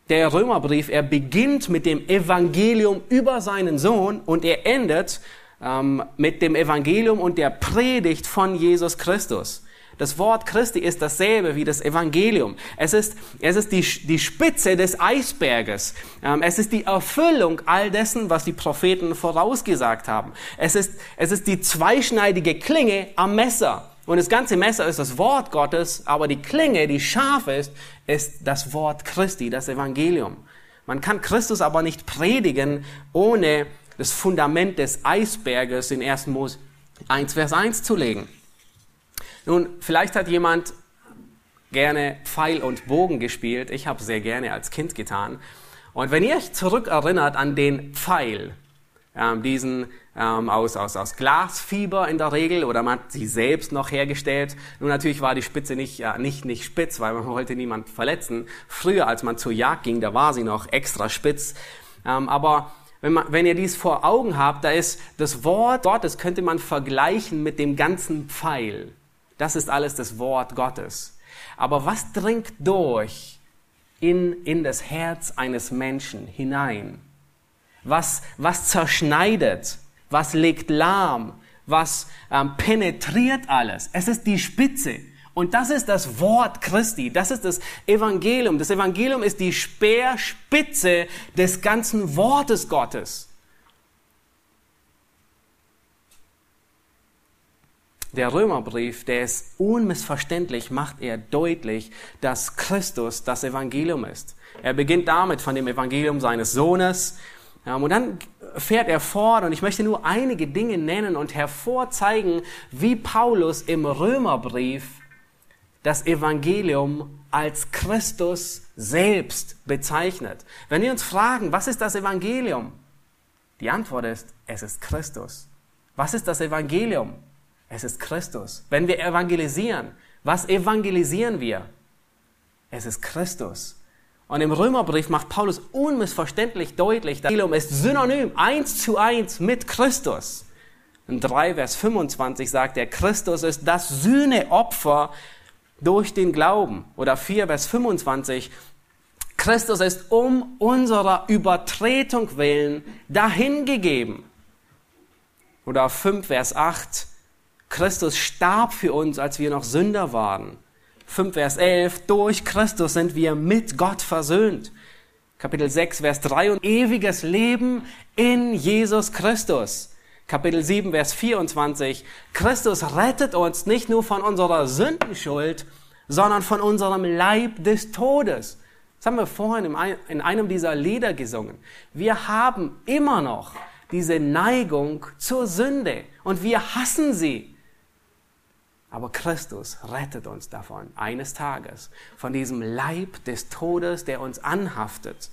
der Römerbrief, er beginnt mit dem Evangelium über seinen Sohn und er endet ähm, mit dem Evangelium und der Predigt von Jesus Christus. Das Wort Christi ist dasselbe wie das Evangelium. Es ist, es ist die, die Spitze des Eisberges. Ähm, es ist die Erfüllung all dessen, was die Propheten vorausgesagt haben. Es ist, es ist die zweischneidige Klinge am Messer. Und das ganze Messer ist das Wort Gottes, aber die Klinge, die scharf ist, ist das Wort Christi, das Evangelium. Man kann Christus aber nicht predigen, ohne das Fundament des Eisberges in 1. Mose 1, Vers 1 zu legen. Nun, vielleicht hat jemand gerne Pfeil und Bogen gespielt. Ich habe sehr gerne als Kind getan. Und wenn ihr euch zurückerinnert an den Pfeil, ähm, diesen ähm, aus, aus, aus Glasfieber in der Regel oder man hat sie selbst noch hergestellt. Nun natürlich war die Spitze nicht, äh, nicht, nicht spitz, weil man wollte niemand verletzen. Früher, als man zur Jagd ging, da war sie noch extra spitz. Ähm, aber wenn, man, wenn ihr dies vor Augen habt, da ist das Wort Gottes, könnte man vergleichen mit dem ganzen Pfeil. Das ist alles das Wort Gottes. Aber was dringt durch in, in das Herz eines Menschen hinein? Was, was zerschneidet? Was legt lahm? Was ähm, penetriert alles? Es ist die Spitze. Und das ist das Wort Christi, das ist das Evangelium. Das Evangelium ist die Speerspitze des ganzen Wortes Gottes. Der Römerbrief, der ist unmissverständlich, macht er deutlich, dass Christus das Evangelium ist. Er beginnt damit von dem Evangelium seines Sohnes. Und dann fährt er fort und ich möchte nur einige Dinge nennen und hervorzeigen, wie Paulus im Römerbrief das Evangelium als Christus selbst bezeichnet. Wenn wir uns fragen, was ist das Evangelium? Die Antwort ist, es ist Christus. Was ist das Evangelium? Es ist Christus. Wenn wir evangelisieren, was evangelisieren wir? Es ist Christus. Und im Römerbrief macht Paulus unmissverständlich deutlich, das Evangelium ist synonym, eins zu eins mit Christus. In 3 Vers 25 sagt er, Christus ist das Sühneopfer durch den Glauben. Oder 4 Vers 25, Christus ist um unserer Übertretung willen dahingegeben. Oder 5 Vers 8, Christus starb für uns, als wir noch Sünder waren. 5 Vers 11, durch Christus sind wir mit Gott versöhnt. Kapitel 6, Vers 3 und ewiges Leben in Jesus Christus. Kapitel 7, Vers 24, Christus rettet uns nicht nur von unserer Sündenschuld, sondern von unserem Leib des Todes. Das haben wir vorhin in einem dieser Lieder gesungen. Wir haben immer noch diese Neigung zur Sünde und wir hassen sie. Aber Christus rettet uns davon eines Tages, von diesem Leib des Todes, der uns anhaftet.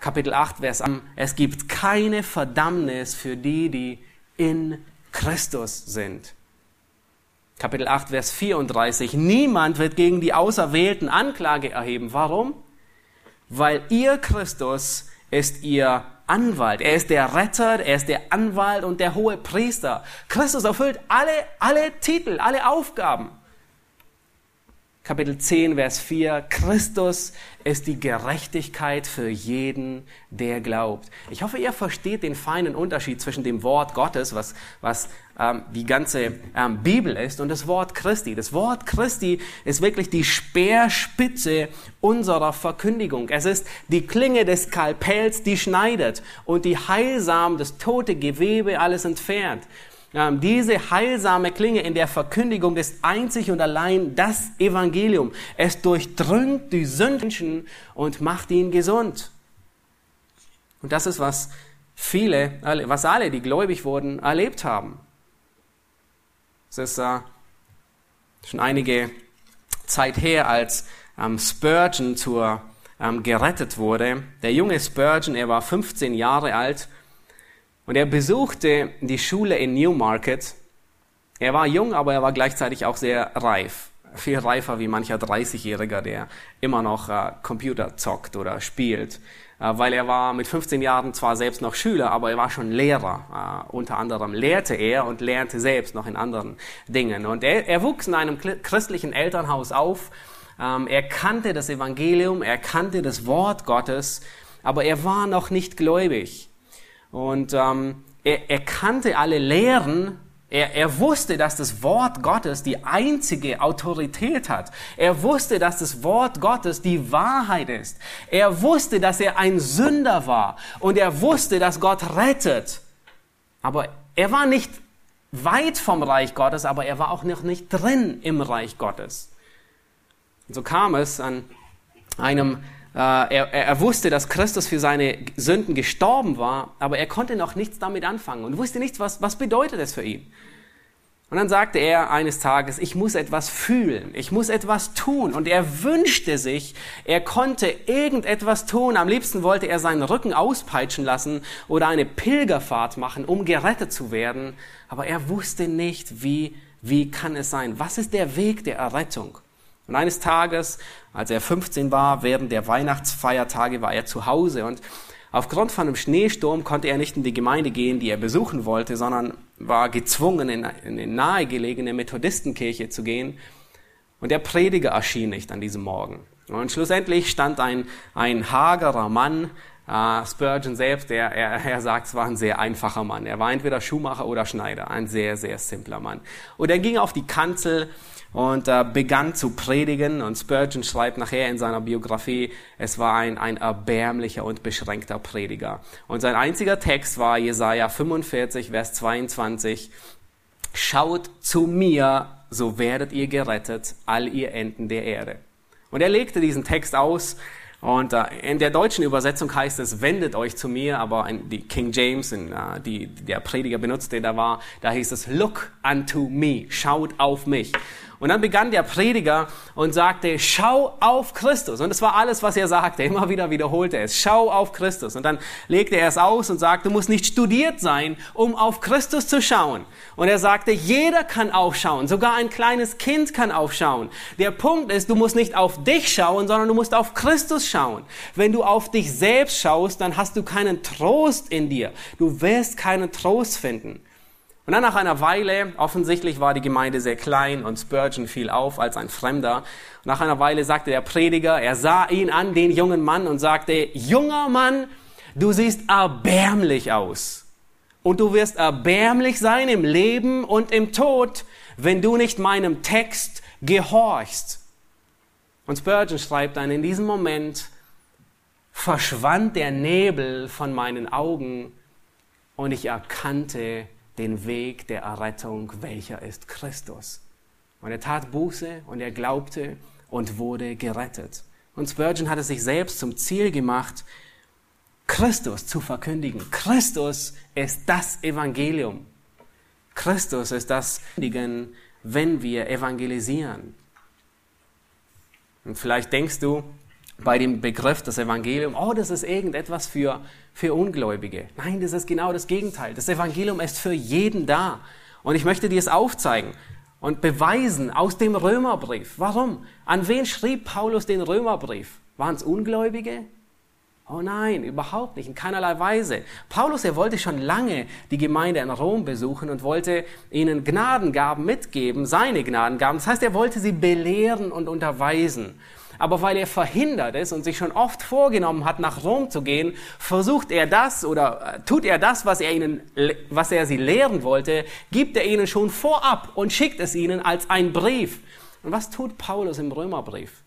Kapitel 8, Vers 1. Es gibt keine Verdammnis für die, die in Christus sind. Kapitel 8, Vers 34. Niemand wird gegen die Auserwählten Anklage erheben. Warum? Weil ihr Christus ist ihr Anwalt. Er ist der Retter, er ist der Anwalt und der hohe Priester. Christus erfüllt alle, alle Titel, alle Aufgaben. Kapitel 10, Vers 4. Christus ist die Gerechtigkeit für jeden, der glaubt. Ich hoffe, ihr versteht den feinen Unterschied zwischen dem Wort Gottes, was, was ähm, die ganze ähm, Bibel ist, und das Wort Christi. Das Wort Christi ist wirklich die Speerspitze unserer Verkündigung. Es ist die Klinge des Skalpells, die schneidet und die heilsam das tote Gewebe alles entfernt. Ähm, diese heilsame Klinge in der Verkündigung ist einzig und allein das Evangelium. Es durchdrüngt die Sünden und macht ihn gesund. Und das ist, was viele, was alle, die gläubig wurden, erlebt haben. Es ist äh, schon einige Zeit her, als ähm, Spurgeon zur, ähm, gerettet wurde. Der junge Spurgeon, er war 15 Jahre alt und er besuchte die Schule in Newmarket. Er war jung, aber er war gleichzeitig auch sehr reif. Viel reifer wie mancher 30-Jähriger, der immer noch äh, Computer zockt oder spielt. Äh, weil er war mit 15 Jahren zwar selbst noch Schüler, aber er war schon Lehrer. Äh, unter anderem lehrte er und lernte selbst noch in anderen Dingen. Und er, er wuchs in einem christlichen Elternhaus auf Ähm, er kannte das Evangelium, er kannte das Wort Gottes, aber er war noch nicht gläubig. Und ähm, er, er kannte alle Lehren, er, er wusste, dass das Wort Gottes die einzige Autorität hat. Er wusste, dass das Wort Gottes die Wahrheit ist. Er wusste, dass er ein Sünder war. Und er wusste, dass Gott rettet. Aber er war nicht weit vom Reich Gottes, aber er war auch noch nicht drin im Reich Gottes. Und so kam es an einem er, er, wusste, dass Christus für seine Sünden gestorben war, aber er konnte noch nichts damit anfangen und wusste nichts, was, was bedeutet es für ihn. Und dann sagte er eines Tages, ich muss etwas fühlen, ich muss etwas tun. Und er wünschte sich, er konnte irgendetwas tun. Am liebsten wollte er seinen Rücken auspeitschen lassen oder eine Pilgerfahrt machen, um gerettet zu werden. Aber er wusste nicht, wie, wie kann es sein? Was ist der Weg der Errettung? Und eines Tages, als er 15 war, während der Weihnachtsfeiertage, war er zu Hause und aufgrund von einem Schneesturm konnte er nicht in die Gemeinde gehen, die er besuchen wollte, sondern war gezwungen, in eine nahegelegene Methodistenkirche zu gehen. Und der Prediger erschien nicht an diesem Morgen. Und schlussendlich stand ein, ein hagerer Mann, Uh, Spurgeon selbst, er, er, er sagt, es war ein sehr einfacher Mann. Er war entweder Schuhmacher oder Schneider, ein sehr, sehr simpler Mann. Und er ging auf die Kanzel und äh, begann zu predigen. Und Spurgeon schreibt nachher in seiner Biografie, es war ein, ein erbärmlicher und beschränkter Prediger. Und sein einziger Text war Jesaja 45, Vers 22. Schaut zu mir, so werdet ihr gerettet, all ihr Enden der Erde. Und er legte diesen Text aus und äh, in der deutschen Übersetzung heißt es, wendet euch zu mir, aber in die King James, in, äh, die der Prediger benutzte, da war, da hieß es, look unto me, schaut auf mich. Und dann begann der Prediger und sagte, schau auf Christus. Und das war alles, was er sagte. Immer wieder wiederholte er es. Schau auf Christus. Und dann legte er es aus und sagte, du musst nicht studiert sein, um auf Christus zu schauen. Und er sagte, jeder kann aufschauen. Sogar ein kleines Kind kann aufschauen. Der Punkt ist, du musst nicht auf dich schauen, sondern du musst auf Christus schauen. Wenn du auf dich selbst schaust, dann hast du keinen Trost in dir. Du wirst keinen Trost finden. Und dann nach einer Weile, offensichtlich war die Gemeinde sehr klein und Spurgeon fiel auf als ein Fremder. nach einer Weile sagte der Prediger, er sah ihn an, den jungen Mann, und sagte, junger Mann, du siehst erbärmlich aus. Und du wirst erbärmlich sein im Leben und im Tod, wenn du nicht meinem Text gehorchst. Und Spurgeon schreibt dann, in diesem Moment verschwand der Nebel von meinen Augen und ich erkannte den Weg der Errettung, welcher ist Christus. Und er tat Buße und er glaubte und wurde gerettet. Und Spurgeon hat es sich selbst zum Ziel gemacht, Christus zu verkündigen. Christus ist das Evangelium. Christus ist das, wenn wir evangelisieren. Und vielleicht denkst du, bei dem Begriff des Evangeliums, oh, das ist irgendetwas für, für Ungläubige. Nein, das ist genau das Gegenteil. Das Evangelium ist für jeden da. Und ich möchte dir es aufzeigen und beweisen aus dem Römerbrief. Warum? An wen schrieb Paulus den Römerbrief? Waren es Ungläubige? Oh nein, überhaupt nicht, in keinerlei Weise. Paulus, er wollte schon lange die Gemeinde in Rom besuchen und wollte ihnen Gnadengaben mitgeben, seine Gnadengaben. Das heißt, er wollte sie belehren und unterweisen. Aber weil er verhindert ist und sich schon oft vorgenommen hat, nach Rom zu gehen, versucht er das oder äh, tut er das, was er ihnen, was er sie lehren wollte, gibt er ihnen schon vorab und schickt es ihnen als ein Brief. Und was tut Paulus im Römerbrief?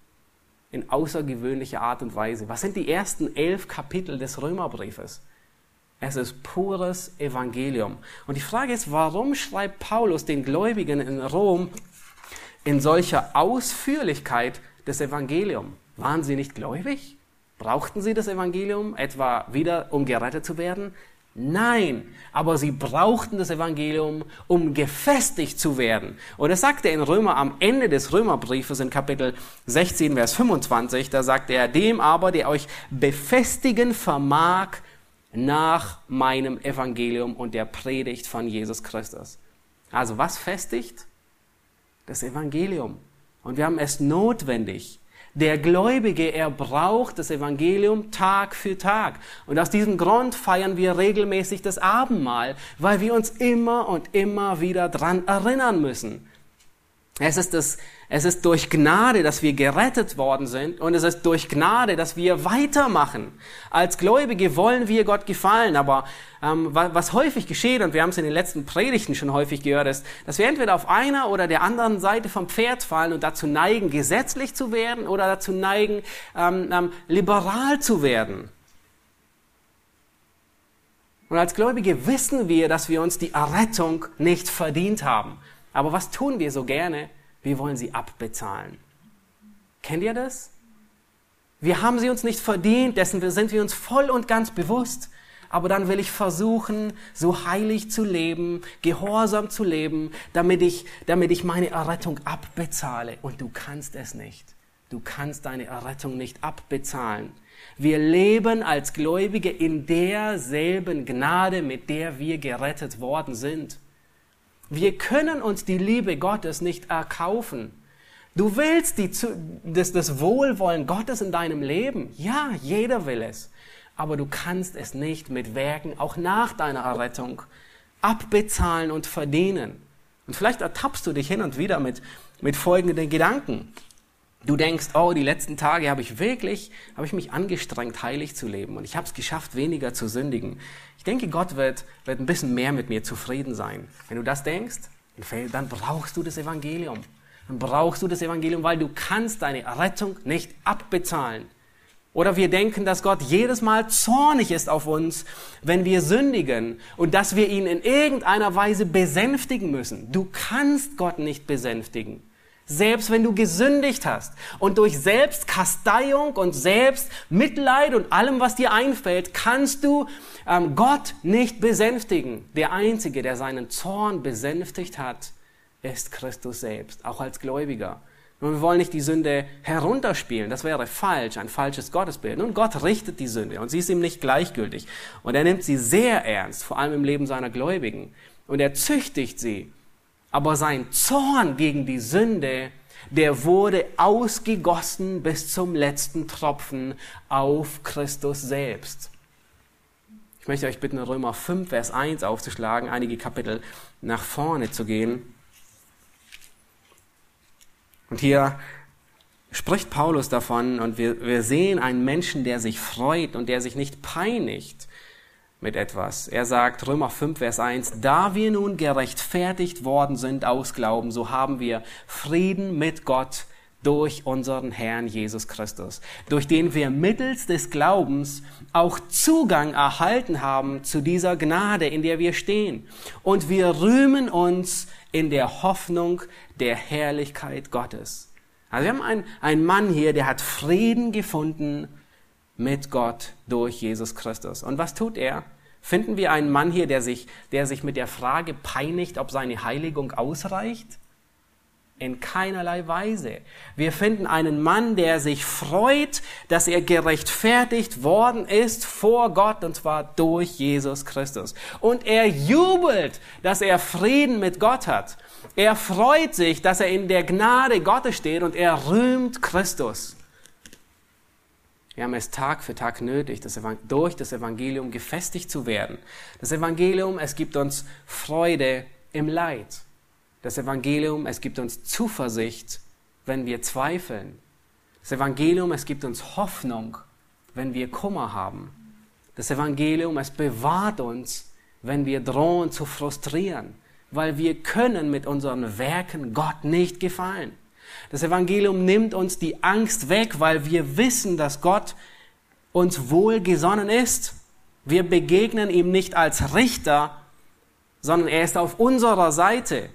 In außergewöhnlicher Art und Weise. Was sind die ersten elf Kapitel des Römerbriefes? Es ist pures Evangelium. Und die Frage ist, warum schreibt Paulus den Gläubigen in Rom in solcher Ausführlichkeit das Evangelium. Waren sie nicht gläubig? Brauchten sie das Evangelium etwa wieder, um gerettet zu werden? Nein, aber sie brauchten das Evangelium, um gefestigt zu werden. Und das sagt er in Römer am Ende des Römerbriefes in Kapitel 16, Vers 25. Da sagt er, dem aber, der euch befestigen vermag nach meinem Evangelium und der Predigt von Jesus Christus. Also was festigt? Das Evangelium. Und wir haben es notwendig. Der Gläubige, er braucht das Evangelium Tag für Tag. Und aus diesem Grund feiern wir regelmäßig das Abendmahl, weil wir uns immer und immer wieder dran erinnern müssen. Es ist, das, es ist durch Gnade, dass wir gerettet worden sind und es ist durch Gnade, dass wir weitermachen. Als Gläubige wollen wir Gott gefallen, aber ähm, was häufig geschieht, und wir haben es in den letzten Predigten schon häufig gehört, ist, dass wir entweder auf einer oder der anderen Seite vom Pferd fallen und dazu neigen, gesetzlich zu werden oder dazu neigen, ähm, ähm, liberal zu werden. Und als Gläubige wissen wir, dass wir uns die Errettung nicht verdient haben. Aber was tun wir so gerne? Wir wollen sie abbezahlen. Kennt ihr das? Wir haben sie uns nicht verdient, dessen sind wir uns voll und ganz bewusst. Aber dann will ich versuchen, so heilig zu leben, gehorsam zu leben, damit ich, damit ich meine Errettung abbezahle. Und du kannst es nicht. Du kannst deine Errettung nicht abbezahlen. Wir leben als Gläubige in derselben Gnade, mit der wir gerettet worden sind. Wir können uns die Liebe Gottes nicht erkaufen. Du willst die, das, das Wohlwollen Gottes in deinem Leben. Ja, jeder will es. Aber du kannst es nicht mit Werken, auch nach deiner Errettung, abbezahlen und verdienen. Und vielleicht ertappst du dich hin und wieder mit, mit folgenden Gedanken. Du denkst, oh, die letzten Tage habe ich wirklich, habe ich mich angestrengt, heilig zu leben und ich habe es geschafft, weniger zu sündigen. Ich denke, Gott wird, wird ein bisschen mehr mit mir zufrieden sein. Wenn du das denkst, dann brauchst du das Evangelium. Dann brauchst du das Evangelium, weil du kannst deine Rettung nicht abbezahlen. Oder wir denken, dass Gott jedes Mal zornig ist auf uns, wenn wir sündigen und dass wir ihn in irgendeiner Weise besänftigen müssen. Du kannst Gott nicht besänftigen. Selbst wenn du gesündigt hast und durch Selbstkasteiung und Selbstmitleid und allem, was dir einfällt, kannst du ähm, Gott nicht besänftigen. Der Einzige, der seinen Zorn besänftigt hat, ist Christus selbst, auch als Gläubiger. Und wir wollen nicht die Sünde herunterspielen, das wäre falsch, ein falsches Gottesbild. Nun, Gott richtet die Sünde und sie ist ihm nicht gleichgültig. Und er nimmt sie sehr ernst, vor allem im Leben seiner Gläubigen. Und er züchtigt sie aber sein Zorn gegen die Sünde, der wurde ausgegossen bis zum letzten Tropfen auf Christus selbst. Ich möchte euch bitten, Römer 5, Vers 1 aufzuschlagen, einige Kapitel nach vorne zu gehen. Und hier spricht Paulus davon und wir, wir sehen einen Menschen, der sich freut und der sich nicht peinigt mit etwas. Er sagt, Römer 5, Vers 1, da wir nun gerechtfertigt worden sind aus Glauben, so haben wir Frieden mit Gott durch unseren Herrn Jesus Christus, durch den wir mittels des Glaubens auch Zugang erhalten haben zu dieser Gnade, in der wir stehen. Und wir rühmen uns in der Hoffnung der Herrlichkeit Gottes. Also wir haben einen, einen Mann hier, der hat Frieden gefunden mit Gott durch Jesus Christus. Und was tut er? Finden wir einen Mann hier, der sich, der sich mit der Frage peinigt, ob seine Heiligung ausreicht? In keinerlei Weise. Wir finden einen Mann, der sich freut, dass er gerechtfertigt worden ist vor Gott und zwar durch Jesus Christus. Und er jubelt, dass er Frieden mit Gott hat. Er freut sich, dass er in der Gnade Gottes steht und er rühmt Christus. Wir haben es Tag für Tag nötig, das durch das Evangelium gefestigt zu werden. Das Evangelium, es gibt uns Freude im Leid. Das Evangelium, es gibt uns Zuversicht, wenn wir zweifeln. Das Evangelium, es gibt uns Hoffnung, wenn wir Kummer haben. Das Evangelium, es bewahrt uns, wenn wir drohen zu frustrieren, weil wir können mit unseren Werken Gott nicht gefallen. Das Evangelium nimmt uns die Angst weg, weil wir wissen, dass Gott uns wohlgesonnen ist. Wir begegnen ihm nicht als Richter, sondern er ist auf unserer Seite.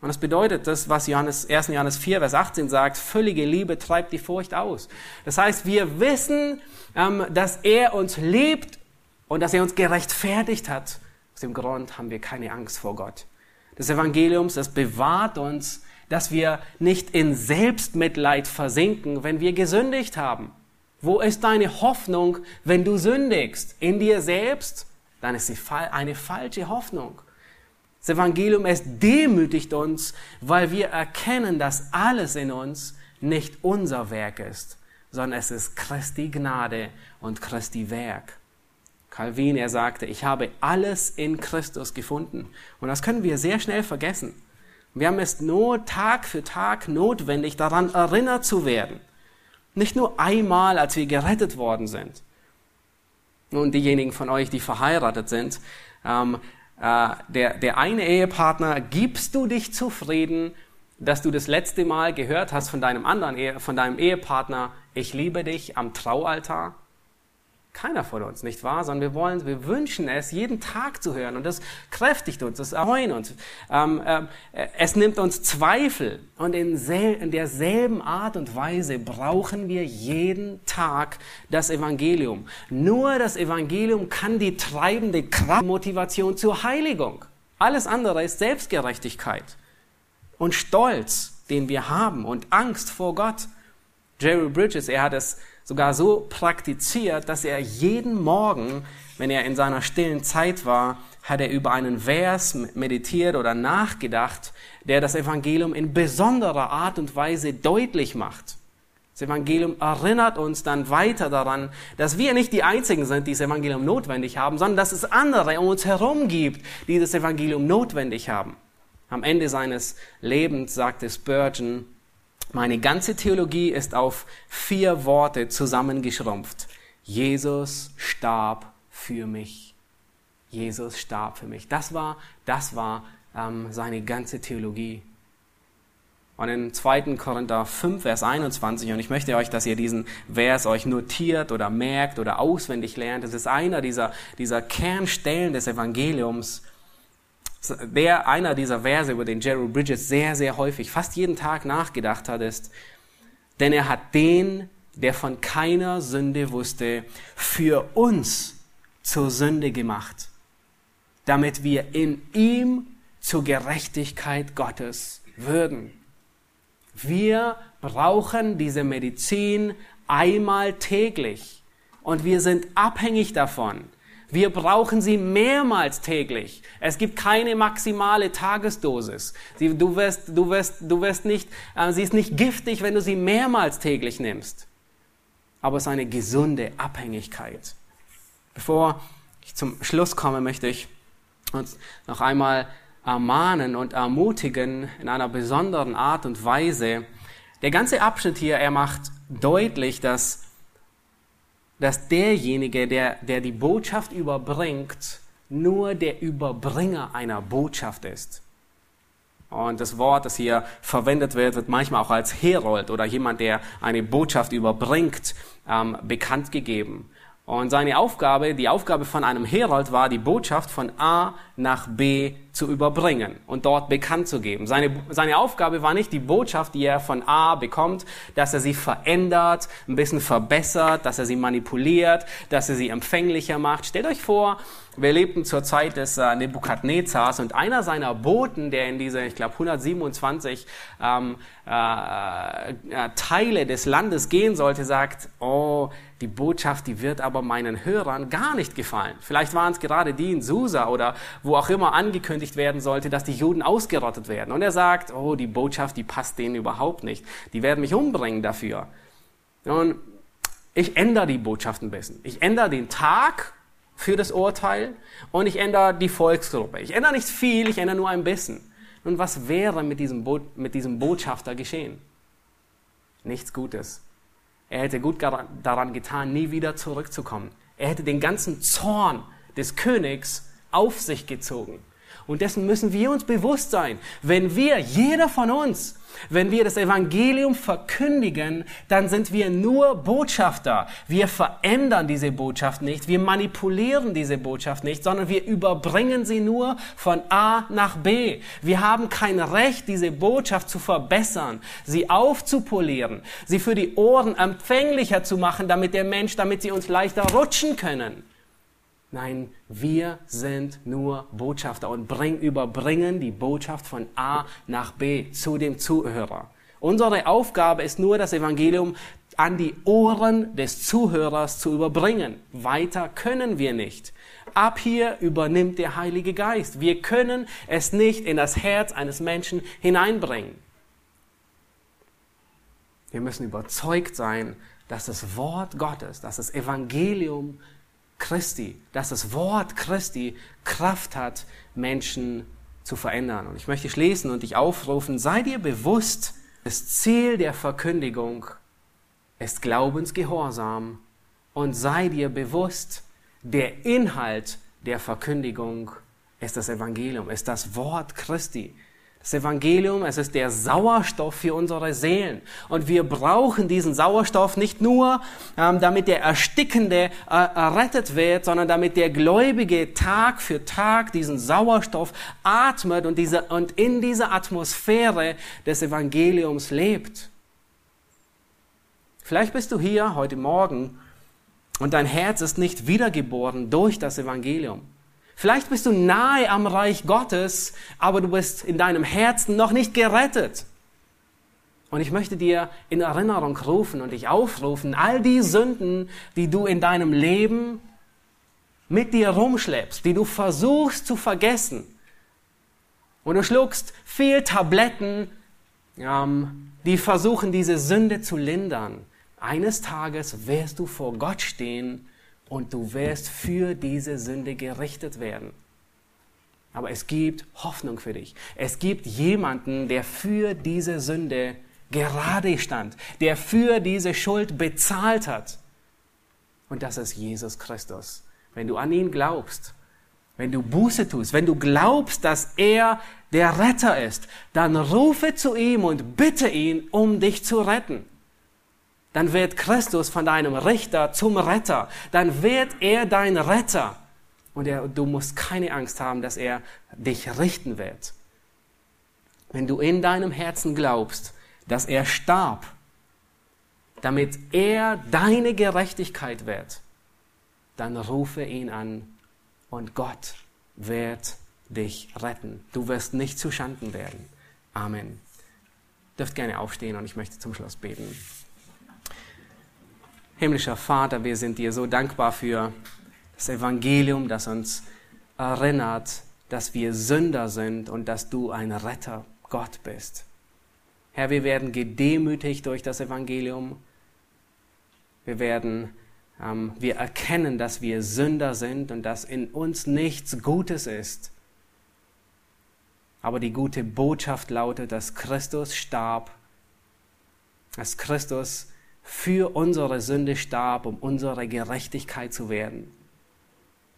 Und das bedeutet das, was Johannes, 1. Johannes 4, Vers 18 sagt, völlige Liebe treibt die Furcht aus. Das heißt, wir wissen, ähm, dass er uns liebt und dass er uns gerechtfertigt hat. Aus dem Grund haben wir keine Angst vor Gott. Das Evangelium, das bewahrt uns dass wir nicht in Selbstmitleid versinken, wenn wir gesündigt haben. Wo ist deine Hoffnung, wenn du sündigst? In dir selbst? Dann ist sie eine falsche Hoffnung. Das Evangelium, es demütigt uns, weil wir erkennen, dass alles in uns nicht unser Werk ist, sondern es ist Christi Gnade und Christi Werk. Calvin, er sagte, ich habe alles in Christus gefunden. Und das können wir sehr schnell vergessen. Wir haben es nur Tag für Tag notwendig, daran erinnert zu werden. Nicht nur einmal, als wir gerettet worden sind. Nun, diejenigen von euch, die verheiratet sind, ähm, äh, der, der eine Ehepartner, gibst du dich zufrieden, dass du das letzte Mal gehört hast von deinem anderen, Ehe, von deinem Ehepartner, ich liebe dich am Traualtar? Keiner von uns, nicht wahr? Sondern wir wollen, wir wünschen es, jeden Tag zu hören. Und das kräftigt uns, das erfreut uns. Ähm, äh, es nimmt uns Zweifel. Und in, in derselben Art und Weise brauchen wir jeden Tag das Evangelium. Nur das Evangelium kann die treibende Kraft, Motivation zur Heiligung. Alles andere ist Selbstgerechtigkeit und Stolz, den wir haben und Angst vor Gott. Jerry Bridges, er hat es sogar so praktiziert, dass er jeden Morgen, wenn er in seiner stillen Zeit war, hat er über einen Vers meditiert oder nachgedacht, der das Evangelium in besonderer Art und Weise deutlich macht. Das Evangelium erinnert uns dann weiter daran, dass wir nicht die Einzigen sind, die das Evangelium notwendig haben, sondern dass es andere um uns herum gibt, die das Evangelium notwendig haben. Am Ende seines Lebens sagte Spurgeon, meine ganze Theologie ist auf vier Worte zusammengeschrumpft. Jesus starb für mich. Jesus starb für mich. Das war, das war ähm, seine ganze Theologie. Und in 2. Korinther 5, Vers 21, und ich möchte euch, dass ihr diesen Vers euch notiert oder merkt oder auswendig lernt. Das ist einer dieser, dieser Kernstellen des Evangeliums der einer dieser Verse, über den Jerry Bridges sehr, sehr häufig, fast jeden Tag nachgedacht hat, ist, denn er hat den, der von keiner Sünde wusste, für uns zur Sünde gemacht, damit wir in ihm zur Gerechtigkeit Gottes würden. Wir brauchen diese Medizin einmal täglich und wir sind abhängig davon, wir brauchen sie mehrmals täglich. Es gibt keine maximale Tagesdosis. du wirst, du wirst, du wirst nicht, äh, sie ist nicht giftig, wenn du sie mehrmals täglich nimmst. Aber es ist eine gesunde Abhängigkeit. Bevor ich zum Schluss komme, möchte ich uns noch einmal ermahnen und ermutigen in einer besonderen Art und Weise. Der ganze Abschnitt hier, er macht deutlich, dass dass derjenige, der, der die Botschaft überbringt, nur der Überbringer einer Botschaft ist. Und das Wort, das hier verwendet wird, wird manchmal auch als Herold oder jemand, der eine Botschaft überbringt, ähm, bekannt gegeben. Und seine Aufgabe, die Aufgabe von einem Herold war, die Botschaft von A nach B zu überbringen und dort bekannt zu geben. Seine, seine Aufgabe war nicht die Botschaft, die er von A bekommt, dass er sie verändert, ein bisschen verbessert, dass er sie manipuliert, dass er sie empfänglicher macht. Stellt euch vor, wir lebten zur Zeit des äh, Nebukadnezars und einer seiner Boten, der in diese, ich glaube, 127 ähm, äh, äh, Teile des Landes gehen sollte, sagt, oh, die Botschaft, die wird aber meinen Hörern gar nicht gefallen. Vielleicht waren es gerade die in Susa oder wo auch immer angekündigt werden sollte, dass die Juden ausgerottet werden. Und er sagt, oh, die Botschaft, die passt denen überhaupt nicht. Die werden mich umbringen dafür. Und ich ändere die Botschaft ein bisschen. Ich ändere den Tag für das Urteil und ich ändere die Volksgruppe. Ich ändere nicht viel, ich ändere nur ein bisschen. Und was wäre mit diesem, Bo mit diesem Botschafter geschehen? Nichts Gutes. Er hätte gut daran getan, nie wieder zurückzukommen. Er hätte den ganzen Zorn des Königs auf sich gezogen. Und dessen müssen wir uns bewusst sein. Wenn wir, jeder von uns, wenn wir das Evangelium verkündigen, dann sind wir nur Botschafter. Wir verändern diese Botschaft nicht, wir manipulieren diese Botschaft nicht, sondern wir überbringen sie nur von A nach B. Wir haben kein Recht, diese Botschaft zu verbessern, sie aufzupolieren, sie für die Ohren empfänglicher zu machen, damit der Mensch, damit sie uns leichter rutschen können. Nein, wir sind nur Botschafter und bring, überbringen die Botschaft von A nach B zu dem Zuhörer. Unsere Aufgabe ist nur, das Evangelium an die Ohren des Zuhörers zu überbringen. Weiter können wir nicht. Ab hier übernimmt der Heilige Geist. Wir können es nicht in das Herz eines Menschen hineinbringen. Wir müssen überzeugt sein, dass das Wort Gottes, dass das Evangelium Christi, dass das Wort Christi Kraft hat, Menschen zu verändern. Und ich möchte schließen und dich aufrufen, sei dir bewusst, das Ziel der Verkündigung ist Glaubensgehorsam und sei dir bewusst, der Inhalt der Verkündigung ist das Evangelium, ist das Wort Christi. Das Evangelium, es ist der Sauerstoff für unsere Seelen. Und wir brauchen diesen Sauerstoff nicht nur, ähm, damit der Erstickende äh, errettet wird, sondern damit der Gläubige Tag für Tag diesen Sauerstoff atmet und, diese, und in dieser Atmosphäre des Evangeliums lebt. Vielleicht bist du hier heute Morgen und dein Herz ist nicht wiedergeboren durch das Evangelium. Vielleicht bist du nahe am Reich Gottes, aber du bist in deinem Herzen noch nicht gerettet. Und ich möchte dir in Erinnerung rufen und dich aufrufen, all die Sünden, die du in deinem Leben mit dir rumschleppst, die du versuchst zu vergessen. Und du schluckst viel Tabletten, ähm, die versuchen, diese Sünde zu lindern. Eines Tages wirst du vor Gott stehen und du wirst für diese Sünde gerichtet werden. Aber es gibt Hoffnung für dich. Es gibt jemanden, der für diese Sünde gerade stand, der für diese Schuld bezahlt hat. Und das ist Jesus Christus. Wenn du an ihn glaubst, wenn du Buße tust, wenn du glaubst, dass er der Retter ist, dann rufe zu ihm und bitte ihn, um dich zu retten dann wird Christus von deinem Richter zum Retter. Dann wird er dein Retter. Und er, du musst keine Angst haben, dass er dich richten wird. Wenn du in deinem Herzen glaubst, dass er starb, damit er deine Gerechtigkeit wird, dann rufe ihn an und Gott wird dich retten. Du wirst nicht zu Schanden werden. Amen. Dürft gerne aufstehen und ich möchte zum Schluss beten. Himmlischer Vater, wir sind dir so dankbar für das Evangelium, das uns erinnert, dass wir Sünder sind und dass du ein Retter Gott bist. Herr, wir werden gedemütigt durch das Evangelium. Wir werden, ähm, wir erkennen, dass wir Sünder sind und dass in uns nichts Gutes ist. Aber die gute Botschaft lautet, dass Christus starb, dass Christus für unsere Sünde starb, um unsere Gerechtigkeit zu werden.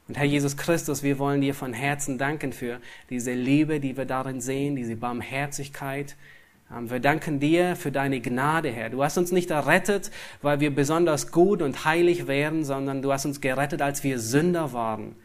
Und Herr Jesus Christus, wir wollen dir von Herzen danken für diese Liebe, die wir darin sehen, diese Barmherzigkeit. Ähm, wir danken dir für deine Gnade, Herr. Du hast uns nicht errettet, weil wir besonders gut und heilig wären, sondern du hast uns gerettet, als wir Sünder waren.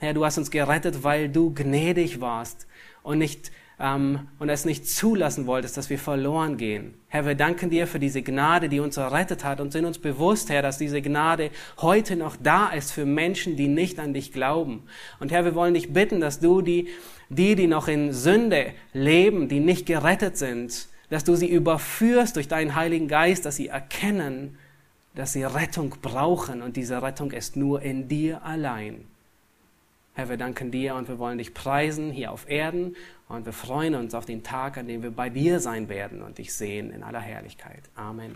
Herr, du hast uns gerettet, weil du gnädig warst und nicht ähm, und es nicht zulassen wolltest, dass wir verloren gehen. Herr, wir danken dir für diese Gnade, die uns errettet hat und sind uns bewusst, Herr, dass diese Gnade heute noch da ist für Menschen, die nicht an dich glauben. Und Herr, wir wollen dich bitten, dass du die, die, die noch in Sünde leben, die nicht gerettet sind, dass du sie überführst durch deinen Heiligen Geist, dass sie erkennen, dass sie Rettung brauchen und diese Rettung ist nur in dir allein. Herr, wir danken dir und wir wollen dich preisen hier auf Erden und wir freuen uns auf den Tag, an dem wir bei dir sein werden und dich sehen in aller Herrlichkeit. Amen.